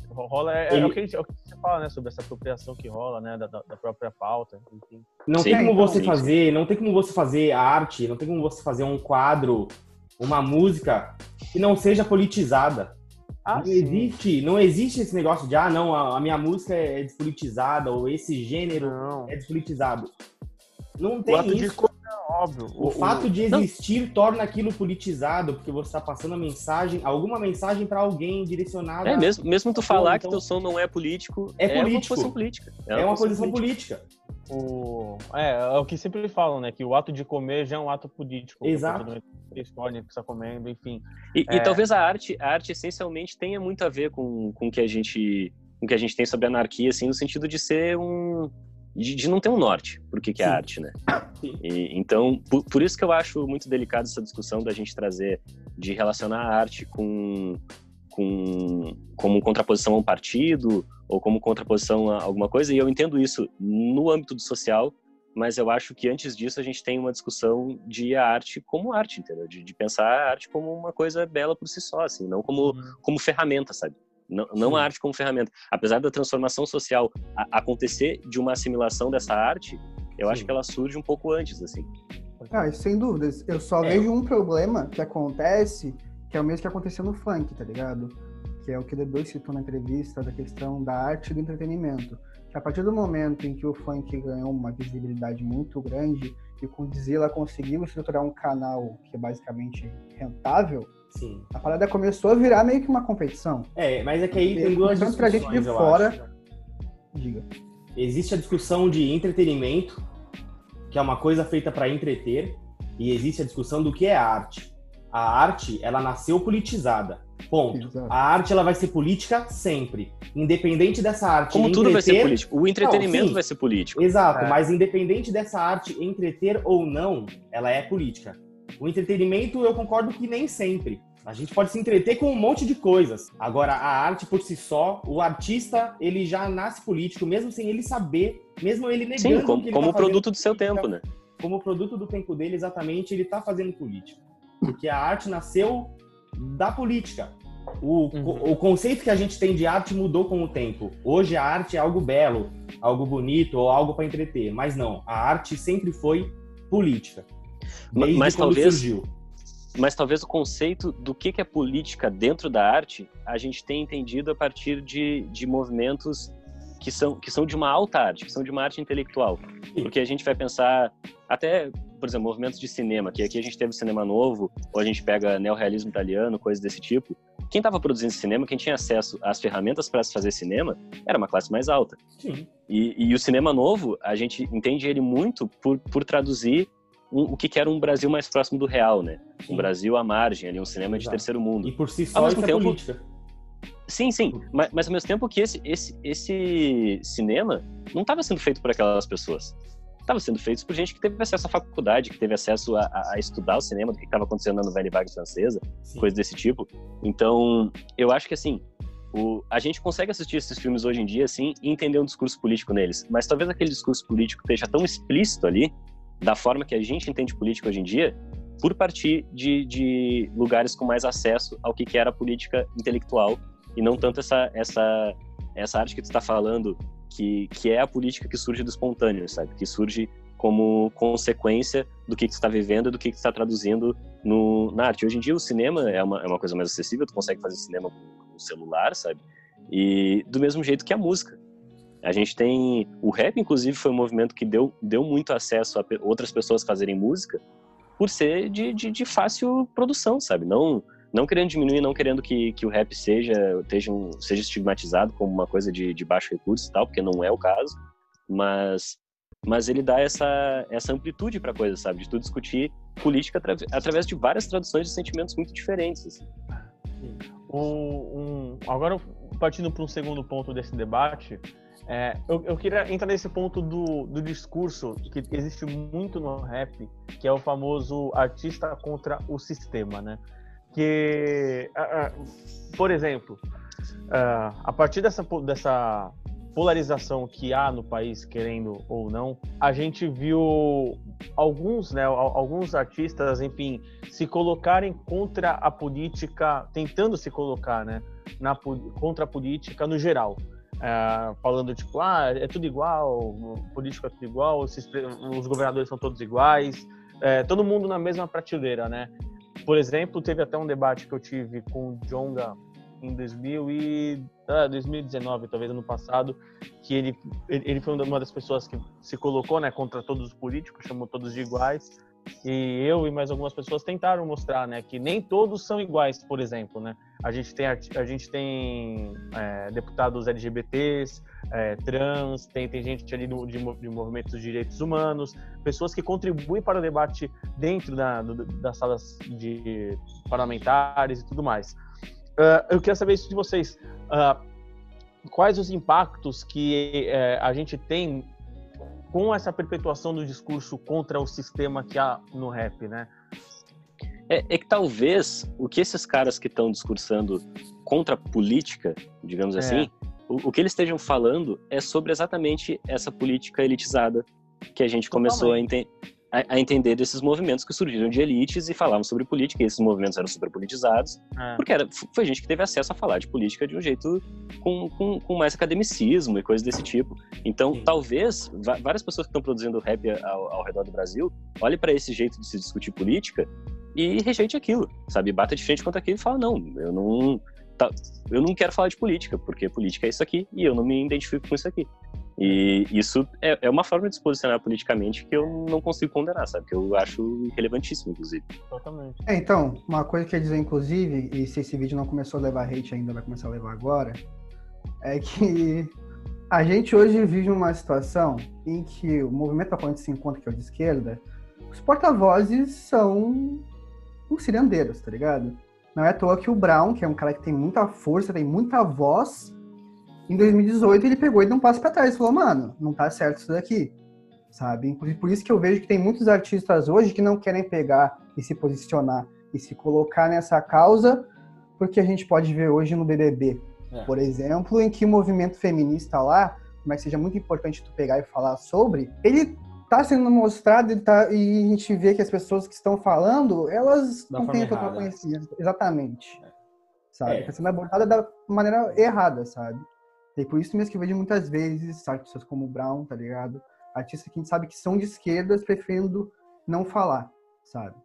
Rola é, é Ele... é, o que gente, é, o que fala, né? Sobre essa apropriação que rola, né? Da, da própria pauta. Enfim. Não sim, tem como você sim, fazer, sim. não tem como você fazer arte, não tem como você fazer um quadro, uma música que não seja politizada. Ah, não existe, não existe esse negócio de ah, não, a, a minha música é despolitizada ou esse gênero não. é despolitizado. Não tem o isso. De... Óbvio. O, o fato de existir não. torna aquilo politizado, porque você está passando a mensagem, alguma mensagem para alguém direcionada. É, mesmo, mesmo tu falar então... que teu som não é político, é, é político. uma posição política. É uma, é uma posição política. política. O... É, é o que sempre falam, né? Que o ato de comer já é um ato político. Exato. Escolhe que está comendo, enfim. E, é... e, talvez a arte, a arte essencialmente tenha muito a ver com, com o que a gente com que a gente tem sobre a anarquia, assim, no sentido de ser um, de, de não ter um norte por que, que é arte, né? E, então, por, por, isso que eu acho muito delicado essa discussão da gente trazer, de relacionar a arte com, com como contraposição a um partido ou como contraposição a alguma coisa, e eu entendo isso no âmbito do social, mas eu acho que antes disso a gente tem uma discussão de a arte como arte, entendeu? De, de pensar a arte como uma coisa bela por si só, assim, não como, uhum. como ferramenta, sabe? Não, não a arte como ferramenta. Apesar da transformação social a, acontecer de uma assimilação dessa arte, eu Sim. acho que ela surge um pouco antes, assim. Ah, sem dúvidas. Eu só é. vejo um problema que acontece, que é o mesmo que aconteceu no funk, tá ligado? Que é o que o D2 citou na entrevista, da questão da arte e do entretenimento. Que a partir do momento em que o funk ganhou uma visibilidade muito grande e com o Dizila conseguiu estruturar um canal que é basicamente rentável, Sim. A parada começou a virar meio que uma competição. É, mas é que aí tem duas discussões, pra gente de fora. Acho. Diga. Existe a discussão de entretenimento, que é uma coisa feita para entreter, e existe a discussão do que é arte. A arte, ela nasceu politizada. Ponto. Exato. A arte ela vai ser política sempre, independente dessa arte. Como entreter... tudo vai ser político. O entretenimento não, vai ser político. Exato, é. mas independente dessa arte entreter ou não, ela é política. O entretenimento, eu concordo que nem sempre. A gente pode se entreter com um monte de coisas. Agora, a arte por si só, o artista, ele já nasce político, mesmo sem ele saber, mesmo ele negando Sim, como, como tá produto do seu tempo, né? Como produto do tempo dele, exatamente, ele está fazendo política. Porque a arte nasceu da política. O, uhum. o conceito que a gente tem de arte mudou com o tempo. Hoje a arte é algo belo, algo bonito ou algo para entreter. Mas não, a arte sempre foi política. Desde mas talvez surgiu. Mas talvez o conceito do que é política dentro da arte a gente tenha entendido a partir de, de movimentos que são, que são de uma alta arte, que são de uma arte intelectual. Porque a gente vai pensar, até, por exemplo, movimentos de cinema, que aqui a gente teve cinema novo, ou a gente pega neorrealismo italiano, coisas desse tipo. Quem estava produzindo cinema, quem tinha acesso às ferramentas para se fazer cinema, era uma classe mais alta. E, e o cinema novo, a gente entende ele muito por, por traduzir um, o que, que, era um Brasil mais próximo do real, né? Sim. Um Brasil à margem, ali, um cinema Exato. de terceiro mundo. E por si só isso é tempo, é política. Sim, sim. Mas, mas, ao mesmo tempo que esse, esse, esse cinema não estava sendo feito por aquelas pessoas. Estava sendo feito por gente que teve acesso à faculdade, que teve acesso a, a estudar o cinema, do que estava acontecendo na novela vaga francesa, sim. coisa desse tipo. Então, eu acho que assim, o, a gente consegue assistir esses filmes hoje em dia, assim, e entender um discurso político neles. Mas talvez aquele discurso político esteja tão explícito ali da forma que a gente entende política hoje em dia, por partir de, de lugares com mais acesso ao que, que era política intelectual e não tanto essa essa essa arte que tu está falando que que é a política que surge do espontâneo, sabe? Que surge como consequência do que, que tu está vivendo, do que, que tu está traduzindo no, na arte. Hoje em dia o cinema é uma, é uma coisa mais acessível, tu consegue fazer cinema com celular, sabe? E do mesmo jeito que a música. A gente tem. O rap, inclusive, foi um movimento que deu, deu muito acesso a outras pessoas fazerem música por ser de, de, de fácil produção, sabe? Não, não querendo diminuir, não querendo que, que o rap seja, seja, um, seja estigmatizado como uma coisa de, de baixo recurso e tal, porque não é o caso, mas, mas ele dá essa, essa amplitude para a coisa, sabe? De tu discutir política atra, através de várias traduções de sentimentos muito diferentes. Assim. Um, um, agora, partindo para um segundo ponto desse debate, é, eu, eu, queria entrar nesse ponto do, do discurso que existe muito no rap, que é o famoso artista contra o sistema, né? Que, por exemplo, a partir dessa, dessa polarização que há no país, querendo ou não, a gente viu alguns, né, alguns artistas, enfim, se colocarem contra a política, tentando se colocar, né, na, contra a política no geral é, falando tipo, ah, é tudo igual, o político é tudo igual, os, os governadores são todos iguais, é, todo mundo na mesma prateleira, né? Por exemplo, teve até um debate que eu tive com o Jonga em 2000 e, ah, 2019, talvez ano passado, que ele, ele foi uma das pessoas que se colocou né, contra todos os políticos, chamou todos de iguais, e eu e mais algumas pessoas tentaram mostrar, né, que nem todos são iguais, por exemplo, né? A gente tem a gente tem é, deputados LGBTs, é, trans, tem, tem gente ali do, de, de movimentos de direitos humanos, pessoas que contribuem para o debate dentro da, do, das salas de parlamentares e tudo mais. Uh, eu queria saber isso de vocês. Uh, quais os impactos que uh, a gente tem com essa perpetuação do discurso contra o sistema que há no rap, né? É, é que talvez o que esses caras que estão discursando contra a política, digamos é. assim, o, o, que eles estejam falando é sobre exatamente essa política elitizada que a gente Totalmente. começou a, ente a, a, entender desses movimentos que surgiram de elites e falavam sobre política, e esses movimentos eram super politizados, é. porque era, foi gente que teve acesso a falar de política de um jeito com, com, com mais academicismo e coisas desse tipo. Então, Sim. talvez várias pessoas que estão produzindo rap ao, ao redor do Brasil olhem para esse jeito de se discutir política e rejeite aquilo, sabe? Bata de frente contra aquilo e fala: não, eu não, tá, eu não quero falar de política, porque política é isso aqui e eu não me identifico com isso aqui. E isso é, é uma forma de se posicionar politicamente que eu não consigo condenar, sabe? Que eu acho relevantíssimo, inclusive. Totalmente. É, então, uma coisa que eu ia dizer, inclusive, e se esse vídeo não começou a levar hate ainda, vai começar a levar agora, é que a gente hoje vive uma situação em que o movimento da ponte se encontra, que é o de esquerda, os porta-vozes são os cirandeiros, tá ligado? Não é à toa que o Brown, que é um cara que tem muita força, tem muita voz, em 2018 ele pegou e deu um passo para trás e falou, mano, não tá certo isso daqui, sabe? Inclusive por isso que eu vejo que tem muitos artistas hoje que não querem pegar e se posicionar e se colocar nessa causa, porque a gente pode ver hoje no BBB, é. por exemplo, em que o movimento feminista lá, como é que seja muito importante tu pegar e falar sobre, ele tá sendo mostrado e, tá, e a gente vê que as pessoas que estão falando, elas da não têm total conhecimento. Exatamente. É. Sabe? Está sendo abordada da maneira errada, sabe? E por isso mesmo que eu vejo muitas vezes artistas como o Brown, tá ligado? Artistas que a gente sabe que são de esquerdas preferindo não falar, sabe?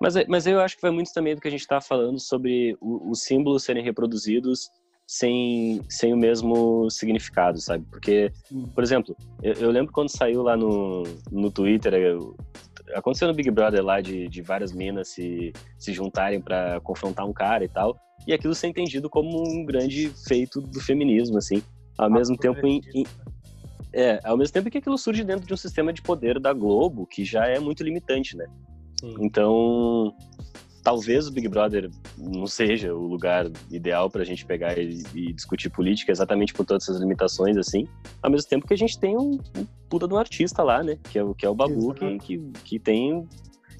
Mas, mas eu acho que vai muito também do que a gente está falando sobre os símbolos serem reproduzidos sem, sem o mesmo significado, sabe? Porque, por exemplo, eu, eu lembro quando saiu lá no, no Twitter, eu, aconteceu no Big Brother lá de, de várias minas se, se juntarem para confrontar um cara e tal, e aquilo ser entendido como um grande feito do feminismo, assim. Ao ah, mesmo tempo, em, em, é, ao mesmo tempo que aquilo surge dentro de um sistema de poder da Globo, que já é muito limitante, né? Sim. Então, talvez o Big Brother não seja o lugar ideal para a gente pegar e, e, discutir política exatamente por todas essas limitações, assim. Ao mesmo tempo que a gente tem um, um puta de um artista lá, né? Que é, o, que é o Babu, que, que, que tem.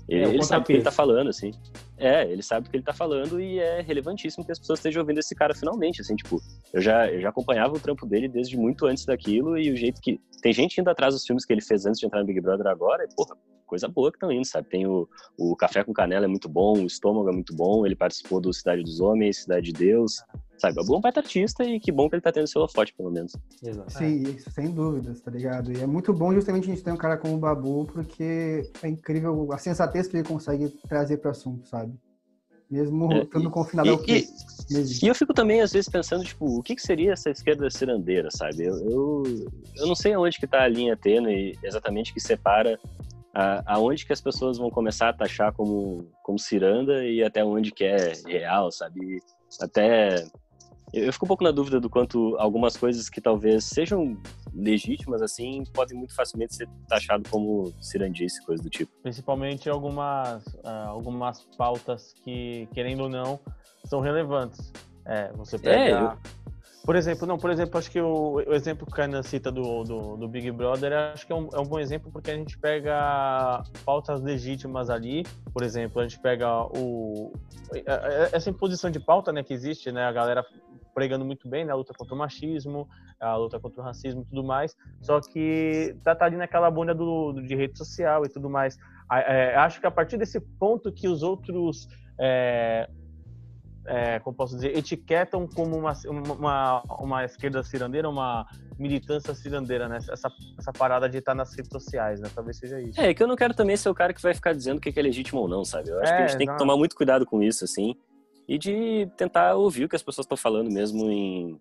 Ele, é, ele sabe o que ele tá falando, assim. É, ele sabe o que ele tá falando e é relevantíssimo que as pessoas estejam ouvindo esse cara finalmente, assim, tipo, eu já, eu já acompanhava o trampo dele desde muito antes daquilo e o jeito que. Tem gente indo atrás dos filmes que ele fez antes de entrar no Big Brother agora, e, porra, coisa boa que estão indo, sabe? Tem o, o Café com Canela é muito bom, o Estômago é muito bom, ele participou do Cidade dos Homens, Cidade de Deus, sabe? É bom baita artista e que bom que ele tá tendo seu holofote, pelo menos. Exato. Sim, isso sem dúvidas, tá ligado? E é muito bom justamente a gente ter um cara como o Babu, porque é incrível a sensatez que ele consegue trazer pro assunto, sabe? Mesmo é, estando confinado ao que. E, e, eu fico também, às vezes, pensando, tipo, o que, que seria essa esquerda cirandeira, sabe? Eu, eu, eu não sei aonde que tá a linha tênue exatamente que separa aonde que as pessoas vão começar a taxar como, como ciranda e até onde que é real, sabe? Até eu fico um pouco na dúvida do quanto algumas coisas que talvez sejam legítimas assim podem muito facilmente ser taxado como cirandice, coisa do tipo. Principalmente algumas uh, algumas pautas que querendo ou não são relevantes. É, você pega é, eu por exemplo, não, por exemplo, acho que o, o exemplo que o Kainan cita do, do, do, Big Brother, acho que é um, é um, bom exemplo porque a gente pega pautas legítimas ali, por exemplo, a gente pega o essa imposição de pauta, né, que existe, né, a galera pregando muito bem, né, a luta contra o machismo, a luta contra o racismo e tudo mais, só que tá, tá ali naquela bolha do, do, de rede social e tudo mais. É, acho que a partir desse ponto que os outros é, é, como posso dizer, etiquetam como uma, uma, uma esquerda cirandeira, uma militância cirandeira, né? Essa, essa parada de estar nas redes sociais, né? Talvez seja isso. É, que eu não quero também ser o cara que vai ficar dizendo o que é legítimo ou não, sabe? Eu acho é, que a gente tem que tomar muito cuidado com isso, assim, e de tentar ouvir o que as pessoas estão falando mesmo em,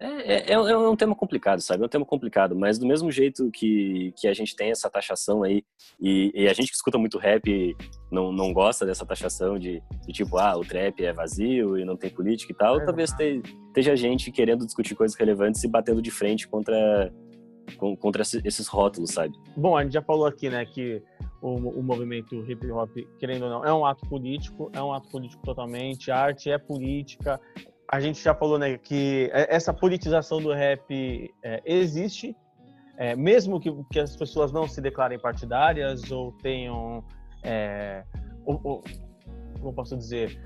é, é, é, é, um tema complicado, sabe? É um tema complicado, mas do mesmo jeito que, que a gente tem essa taxação aí, e, e a gente que escuta muito rap não, não gosta dessa taxação de, de, tipo, ah, o trap é vazio e não tem política e tal, é talvez te, esteja gente querendo discutir coisas relevantes e batendo de frente contra, contra esses rótulos, sabe? Bom, a gente já falou aqui, né, que o, o movimento hip hop, querendo ou não, é um ato político, é um ato político totalmente, a arte é política, a gente já falou, né, que essa politização do rap é, existe, é, mesmo que, que as pessoas não se declarem partidárias ou tenham, é, ou, ou, como posso dizer,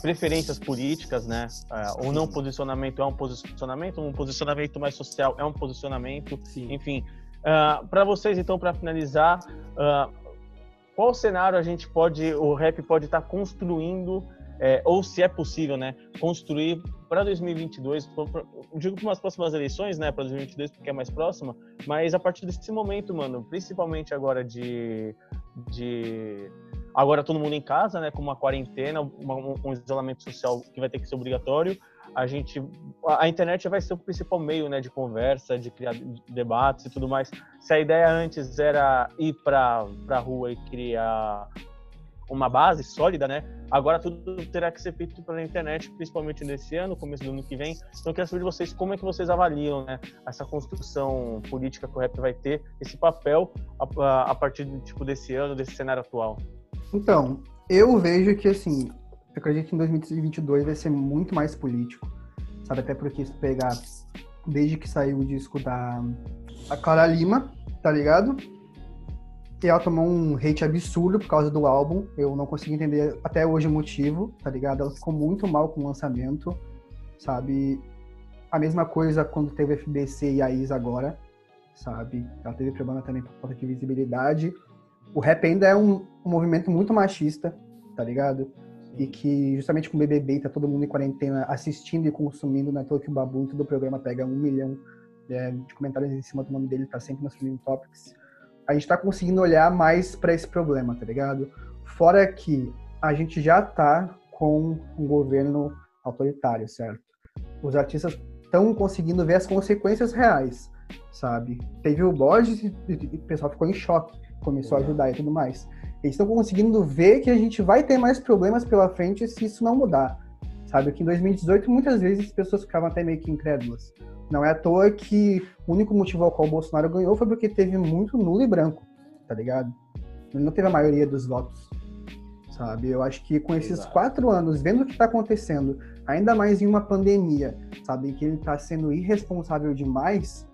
preferências políticas, né? Uh, ou não posicionamento é um posicionamento, um posicionamento mais social é um posicionamento, Sim. enfim. Uh, para vocês, então, para finalizar, uh, qual cenário a gente pode, o rap pode estar tá construindo, é, ou se é possível, né, construir para 2022, digo para umas próximas eleições, né, para 2022 porque é mais próxima, mas a partir desse momento, mano, principalmente agora de, de agora todo mundo em casa, né, com uma quarentena, um, um isolamento social que vai ter que ser obrigatório, a gente a internet vai ser o principal meio né de conversa de criar debates e tudo mais. Se a ideia antes era ir para a rua e criar uma base sólida né agora tudo terá que ser feito pela internet principalmente nesse ano começo do ano que vem então eu quero saber de vocês como é que vocês avaliam né essa construção política que o rap vai ter esse papel a, a partir do tipo desse ano desse cenário atual então eu vejo que assim eu acredito que em 2022 vai ser muito mais político, sabe? Até porque se pegar desde que saiu o disco da a Clara Lima, tá ligado? E ela tomou um hate absurdo por causa do álbum. Eu não consigo entender até hoje o motivo, tá ligado? Ela ficou muito mal com o lançamento, sabe? A mesma coisa quando teve FBC e a Isa agora, sabe? Ela teve problema também por falta de visibilidade. O rap ainda é um, um movimento muito machista, tá ligado? e que justamente com o BBB tá todo mundo em quarentena assistindo e consumindo, na né, toa que o Babu todo o programa pega um milhão é, de comentários em cima do nome dele, tá sempre nos Trending Topics. A gente tá conseguindo olhar mais para esse problema, tá ligado? Fora que a gente já tá com um governo autoritário, certo? Os artistas estão conseguindo ver as consequências reais, sabe? Teve o Borges e o pessoal ficou em choque, começou a ajudar e tudo mais. Eles estão conseguindo ver que a gente vai ter mais problemas pela frente se isso não mudar. Sabe que em 2018 muitas vezes as pessoas ficavam até meio que incrédulas. Não é à toa que o único motivo ao qual o Bolsonaro ganhou foi porque teve muito nulo e branco, tá ligado? Ele não teve a maioria dos votos, sabe? Eu acho que com esses Exato. quatro anos, vendo o que está acontecendo, ainda mais em uma pandemia, sabe? Que ele está sendo irresponsável demais,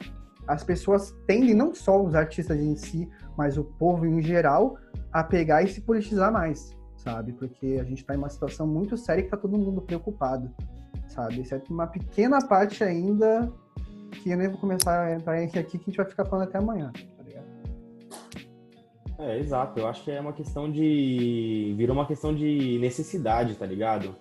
as pessoas tendem, não só os artistas em si, mas o povo em geral, a pegar e se politizar mais, sabe? Porque a gente está em uma situação muito séria que está todo mundo preocupado, sabe? Exceto uma pequena parte ainda que eu nem vou começar a entrar aqui que a gente vai ficar falando até amanhã, tá ligado? É, exato. Eu acho que é uma questão de. virou uma questão de necessidade, tá ligado?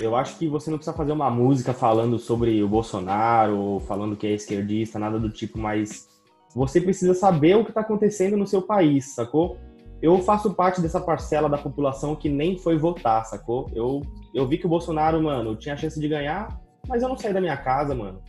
Eu acho que você não precisa fazer uma música falando sobre o Bolsonaro, falando que é esquerdista, nada do tipo, mas você precisa saber o que está acontecendo no seu país, sacou? Eu faço parte dessa parcela da população que nem foi votar, sacou? Eu, eu vi que o Bolsonaro, mano, tinha chance de ganhar, mas eu não saí da minha casa, mano.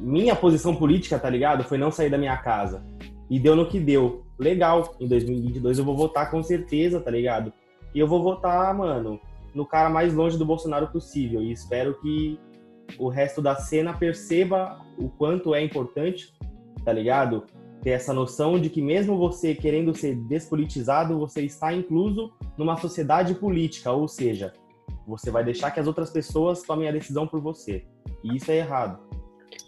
Minha posição política, tá ligado? Foi não sair da minha casa. E deu no que deu. Legal, em 2022 eu vou votar com certeza, tá ligado? E eu vou votar, mano, no cara mais longe do Bolsonaro possível. E espero que o resto da cena perceba o quanto é importante, tá ligado? Ter essa noção de que mesmo você querendo ser despolitizado, você está incluso numa sociedade política, ou seja, você vai deixar que as outras pessoas tomem a decisão por você. E isso é errado.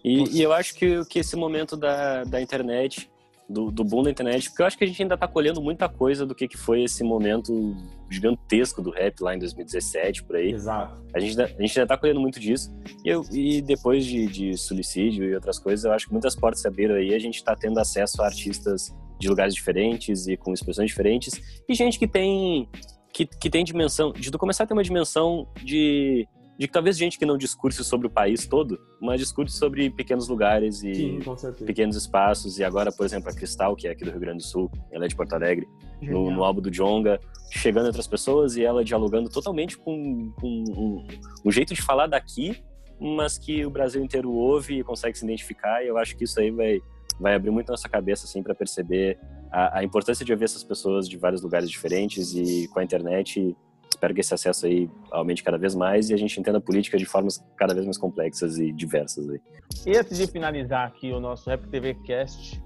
E, e eu acho que, que esse momento da, da internet do, do boom da internet, porque eu acho que a gente ainda está colhendo muita coisa do que, que foi esse momento gigantesco do rap lá em 2017, por aí. Exato. A gente, a gente ainda está colhendo muito disso. E, eu, e depois de, de suicídio e outras coisas, eu acho que muitas portas se abriram aí. A gente está tendo acesso a artistas de lugares diferentes e com expressões diferentes. E gente que tem que, que tem dimensão, de tu começar a ter uma dimensão de de que talvez gente que não discurse sobre o país todo, mas discurse sobre pequenos lugares e Sim, pequenos espaços. E agora, por exemplo, a Cristal, que é aqui do Rio Grande do Sul, ela é de Porto Alegre, no, no, álbum do Jonga, chegando entre as pessoas e ela dialogando totalmente com, com um, um, jeito de falar daqui, mas que o Brasil inteiro ouve e consegue se identificar. E eu acho que isso aí vai, vai abrir muito nossa cabeça assim, para perceber a, a importância de ouvir essas pessoas de vários lugares diferentes e com a internet espero que esse acesso aí aumente cada vez mais e a gente entenda a política de formas cada vez mais complexas e diversas. Aí. E antes de finalizar aqui o nosso Rap TV Cast,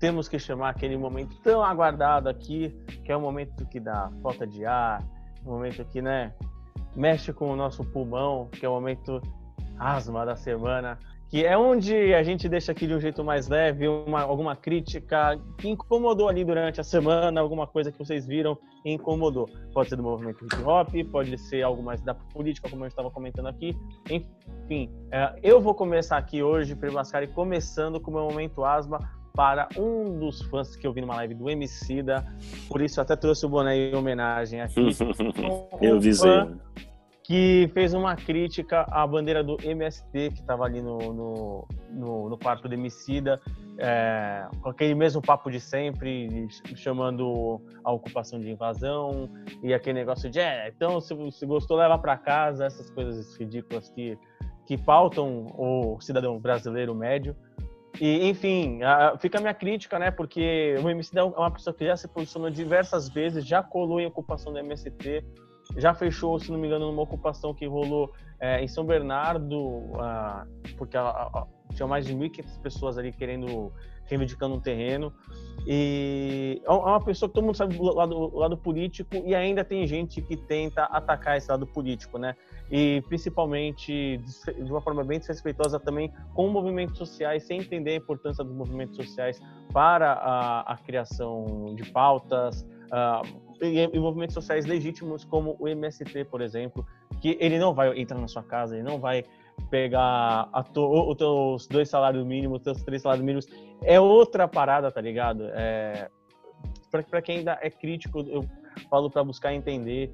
temos que chamar aquele momento tão aguardado aqui, que é o momento que dá falta de ar, o momento que, né, mexe com o nosso pulmão, que é o momento asma da semana, que é onde a gente deixa aqui de um jeito mais leve, uma, alguma crítica que incomodou ali durante a semana, alguma coisa que vocês viram e incomodou. Pode ser do movimento hip hop, pode ser algo mais da política, como eu estava comentando aqui. Enfim, é, eu vou começar aqui hoje, Primo Mascari, começando com o meu momento asma para um dos fãs que eu vi numa live do Emicida, por isso até trouxe o boné em homenagem aqui. eu vi isso aí que fez uma crítica à bandeira do MST, que estava ali no, no, no, no, quarto do Emicida, é, com aquele mesmo papo de sempre, chamando a ocupação de invasão, e aquele negócio de, é, então se, se gostou, leva para casa, essas coisas ridículas que, que pautam o cidadão brasileiro médio. E, enfim, fica a minha crítica, né? Porque o MST é uma pessoa que já se posicionou diversas vezes, já colou em ocupação do MST, já fechou, se não me engano, numa ocupação que rolou é, em São Bernardo, porque tinha mais de 1.500 pessoas ali querendo, reivindicando um terreno. E é, é uma pessoa que todo mundo sabe do lado, lado político e ainda tem gente que tenta atacar esse lado político, né? E principalmente de uma forma bem desrespeitosa também com movimentos sociais, sem entender a importância dos movimentos sociais para a, a criação de pautas, uh, em movimentos sociais legítimos como o MST, por exemplo, que ele não vai entrar na sua casa, ele não vai pegar os teus dois salários mínimos, os teus três salários mínimos. É outra parada, tá ligado? É, para quem ainda é crítico, eu falo para buscar entender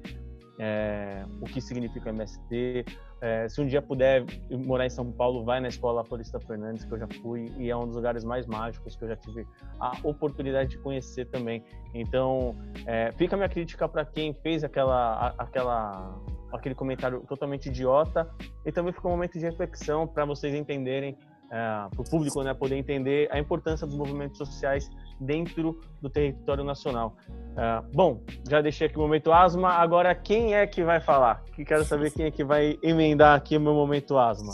é, o que significa MST. É, se um dia puder morar em São Paulo, vai na escola Florista Fernandes, que eu já fui, e é um dos lugares mais mágicos que eu já tive a oportunidade de conhecer também. Então, é, fica a minha crítica para quem fez aquela, aquela, aquele comentário totalmente idiota, e também fica um momento de reflexão para vocês entenderem é, para o público né, poder entender a importância dos movimentos sociais dentro do território nacional. É, bom, já deixei aqui o momento asma, agora quem é que vai falar? Que quero saber quem é que vai emendar aqui o meu momento asma.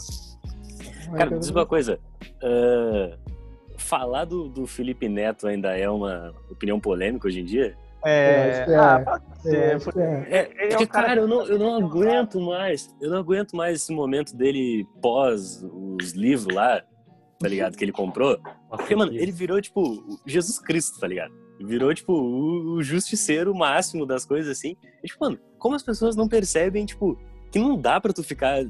Cara, diz uma coisa. Uh, falar do, do Felipe Neto ainda é uma opinião polêmica hoje em dia? É, é, ah, pode ser. É, é, é, cara, eu não, eu não aguento mais. Eu não aguento mais esse momento dele pós os livros lá, tá ligado? Que ele comprou. Porque, mano, ele virou, tipo, Jesus Cristo, tá ligado? Virou, tipo, o, justiceiro máximo das coisas, assim. E, tipo, mano, como as pessoas não percebem, tipo, que não dá pra tu ficar eh,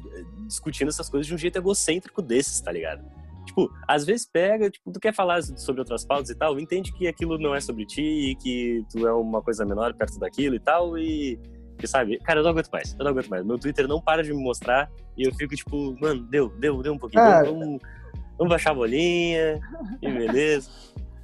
discutindo essas coisas de um jeito egocêntrico desses, tá ligado? tipo, às vezes pega, tipo, tu quer falar sobre outras pautas e tal, entende que aquilo não é sobre ti e que tu é uma coisa menor perto daquilo e tal, e, e sabe, cara, eu não aguento mais, eu não aguento mais. Meu Twitter não para de me mostrar e eu fico tipo, mano, deu, deu, deu um pouquinho, ah, vamos, vamos baixar a bolinha, e beleza.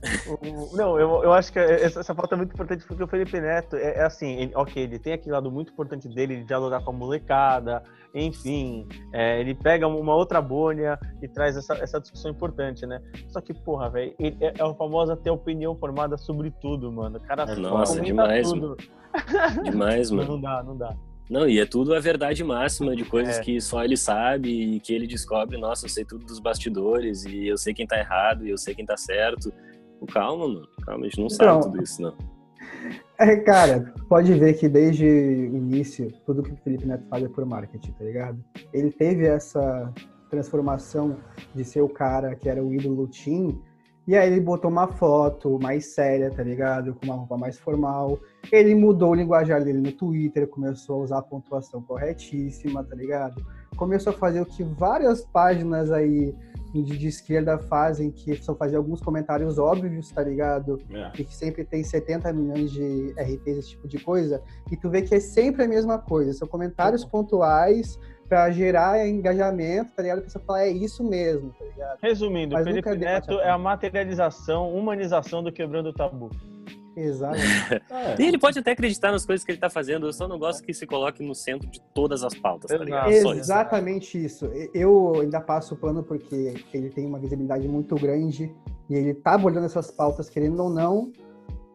Não, eu, eu acho que essa, essa pauta é muito importante porque o Felipe Neto é, é assim, ele, ok, ele tem aquele lado muito importante dele de dialogar com a molecada, enfim, é, ele pega uma outra bolha e traz essa, essa discussão importante, né? Só que, porra, velho, é, é o famoso ter opinião formada sobre tudo, mano. O cara é, Nossa, demais, tudo. Mano. Demais, mano. Não dá, não dá. Não, e é tudo a verdade máxima de coisas é. que só ele sabe e que ele descobre, nossa, eu sei tudo dos bastidores e eu sei quem tá errado e eu sei quem tá certo. Calma, mano. Calma, a gente não sabe então, tudo isso, não. É, cara, pode ver que desde o início, tudo que o Felipe Neto faz é por marketing, tá ligado? Ele teve essa transformação de ser o cara que era o ídolo do Tim, e aí ele botou uma foto mais séria, tá ligado? Com uma roupa mais formal. Ele mudou o linguajar dele no Twitter, começou a usar a pontuação corretíssima, tá ligado? Começou a fazer o que várias páginas aí de, esquerda fazem, que são fazer alguns comentários óbvios, tá ligado? É. E que sempre tem 70 milhões de RTs, esse tipo de coisa. E tu vê que é sempre a mesma coisa. São comentários uhum. pontuais para gerar engajamento, tá ligado? A pessoa fala, é isso mesmo, tá ligado? Resumindo, Mas Felipe Neto é a materialização, humanização do quebrando o tabu. Exato. É. E ele pode até acreditar nas coisas que ele está fazendo, eu só não gosto que se coloque no centro de todas as pautas, tá ligado? Exatamente isso. Eu ainda passo o pano porque ele tem uma visibilidade muito grande e ele tá abordando essas pautas, querendo ou não.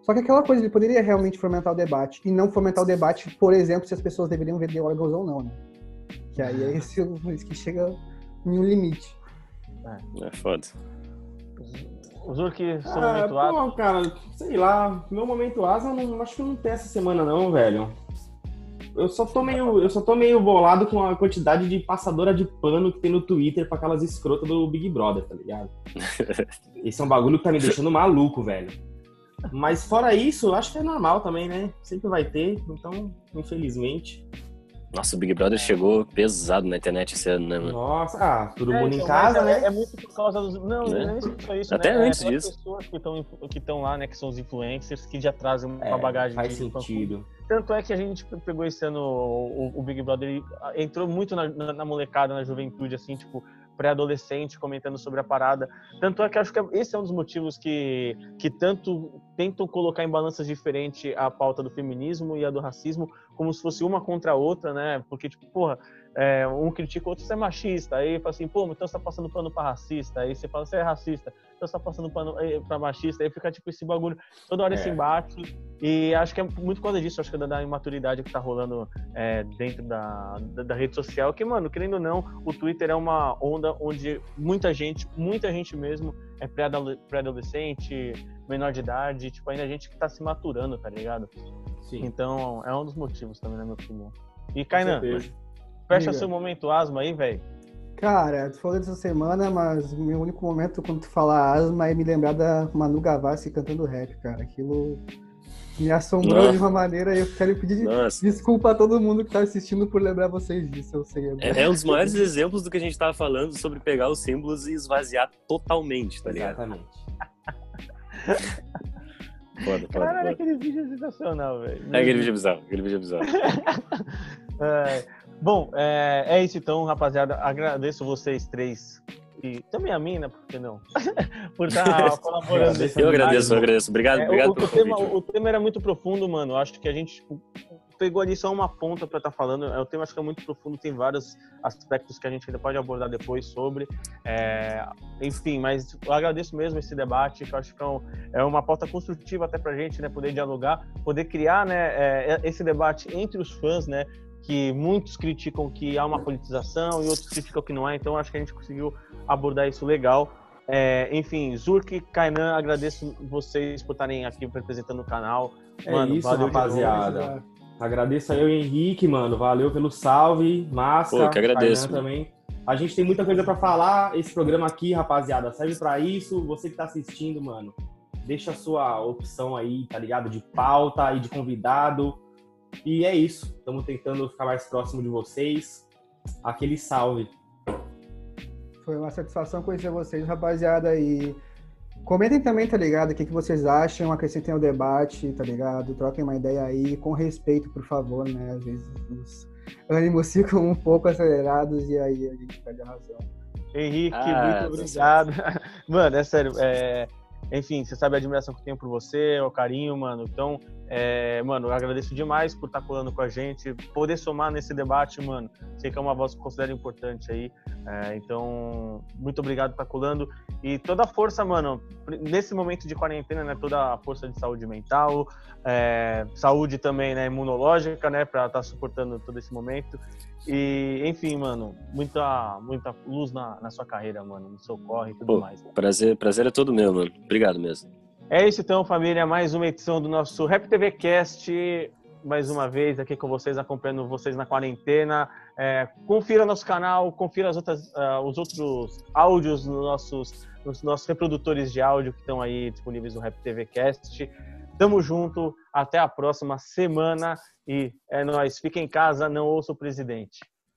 Só que aquela coisa, ele poderia realmente fomentar o debate. E não fomentar o debate, por exemplo, se as pessoas deveriam vender órgãos ou não, né? Que aí é esse que chega em um limite. É, é foda. O Zurk, seu ah, momento asa? Pô, cara, sei lá. Meu momento asa, não, acho que não tem essa semana não, velho. eu só tô meio, eu só tô meio bolado com a quantidade de passadora de pano que tem no Twitter pra aquelas escrotas do Big Brother, tá ligado? Esse é um bagulho que tá me deixando maluco, velho. Mas fora isso, eu acho que é normal também, né? Sempre vai ter, então, infelizmente. Nossa, o Big Brother chegou pesado na internet esse ano, né, mano? Nossa, ah, todo é, mundo então, em casa, né? É, muito por causa dos. Não, né? não é só isso. Até né? antes é, disso. pessoas que estão lá, né, que são os influencers, que já trazem uma é, bagagem. Faz sentido. Tanto é que a gente pegou esse ano o, o Big Brother, entrou muito na, na, na, molecada, na juventude, assim, tipo, pré-adolescente comentando sobre a parada. Tanto é que acho que esse é um dos motivos que, que tanto tentam colocar em balanças diferentes a pauta do feminismo e a do racismo, como se fosse uma contra a outra, né? Porque, tipo, porra, é, um critica o outro, você é machista. Aí fala assim, pô, então você tá passando pano pra racista. Aí você fala, você é racista, então você tá passando pano eh, pra machista. Aí fica, tipo, esse bagulho, toda hora é. esse embate. E acho que é muito por causa disso, acho que é da imaturidade que tá rolando é, dentro da, da, da, rede social. Que, mano, querendo ou não, o Twitter é uma onda onde muita gente, muita gente mesmo, é pré-adolescente, menor de idade, tipo, ainda gente que tá se maturando, tá ligado? Sim. Então, é um dos motivos também, na minha opinião. E, Kainan, fecha seu momento asma aí, velho. Cara, tu falou dessa semana, mas o meu único momento quando tu fala asma é me lembrar da Manu Gavassi cantando rap, cara. Aquilo me assombrou Nossa. de uma maneira e eu quero pedir Nossa. desculpa a todo mundo que tá assistindo por lembrar vocês disso, eu sei. É, é, um dos maiores exemplos do que a gente tava falando sobre pegar os símbolos e esvaziar totalmente, tá ligado? Exatamente. Foda, foda, Caralho, foda. aquele vídeo é sensacional, velho. É aquele vídeo bizarro, aquele vídeo bizarro. é, bom, é, é isso então, rapaziada. Agradeço vocês três e também a mim, né? Por que não? por estar colaborando. eu agradeço, eu agradeço. Obrigado, é, obrigado o, pelo o tema, o tema era muito profundo, mano. Acho que a gente tipo, pegou ali só uma ponta para estar tá falando. É, o tema acho que é muito profundo, tem vários aspectos que a gente ainda pode abordar depois sobre. É, enfim, mas eu agradeço mesmo esse debate, que eu acho que é, um, é uma pauta construtiva até para a gente, né? Poder dialogar, poder criar, né? É, esse debate entre os fãs, né? Que muitos criticam que há uma politização e outros criticam que não há, então acho que a gente conseguiu abordar isso legal. É, enfim, Zurk, Kainan, agradeço vocês por estarem aqui representando o canal. É mano, isso, valeu rapaziada. Agradeço aí o Henrique, mano. Valeu pelo salve. Massa. Pô, que agradeço. também. A gente tem muita coisa para falar. Esse programa aqui, rapaziada, serve para isso. Você que tá assistindo, mano, deixa a sua opção aí, tá ligado? De pauta e de convidado. E é isso. Estamos tentando ficar mais próximo de vocês. Aquele salve. Foi uma satisfação conhecer vocês, rapaziada. E comentem também, tá ligado? O que, que vocês acham, acrescentem ao debate, tá ligado? Troquem uma ideia aí, com respeito, por favor, né? Às vezes os ânimos ficam um pouco acelerados e aí a gente perde a razão. Henrique, ah, muito obrigado. Mano, é sério, é, enfim, você sabe a admiração que eu tenho por você, o carinho, mano. Então, é, mano, eu agradeço demais por estar colando com a gente, poder somar nesse debate, mano. Sei que é uma voz que considero importante aí. É, então, muito obrigado por estar colando. E toda a força, mano, nesse momento de quarentena, né? Toda a força de saúde mental, é, saúde também, né? Imunológica, né? Pra estar suportando todo esse momento. E, enfim, mano, muita, muita luz na, na sua carreira, mano, no seu corre e tudo Pô, mais. Prazer, prazer é todo meu, mano. Obrigado mesmo. É isso então, família. Mais uma edição do nosso Rap TV Cast. Mais uma vez aqui com vocês, acompanhando vocês na quarentena. É, confira nosso canal, confira as outras, uh, os outros áudios nos nossos, nos nossos reprodutores de áudio que estão aí disponíveis no Rap TV Cast. Tamo junto, até a próxima semana e é nóis. Fica em casa, não ouça o presidente.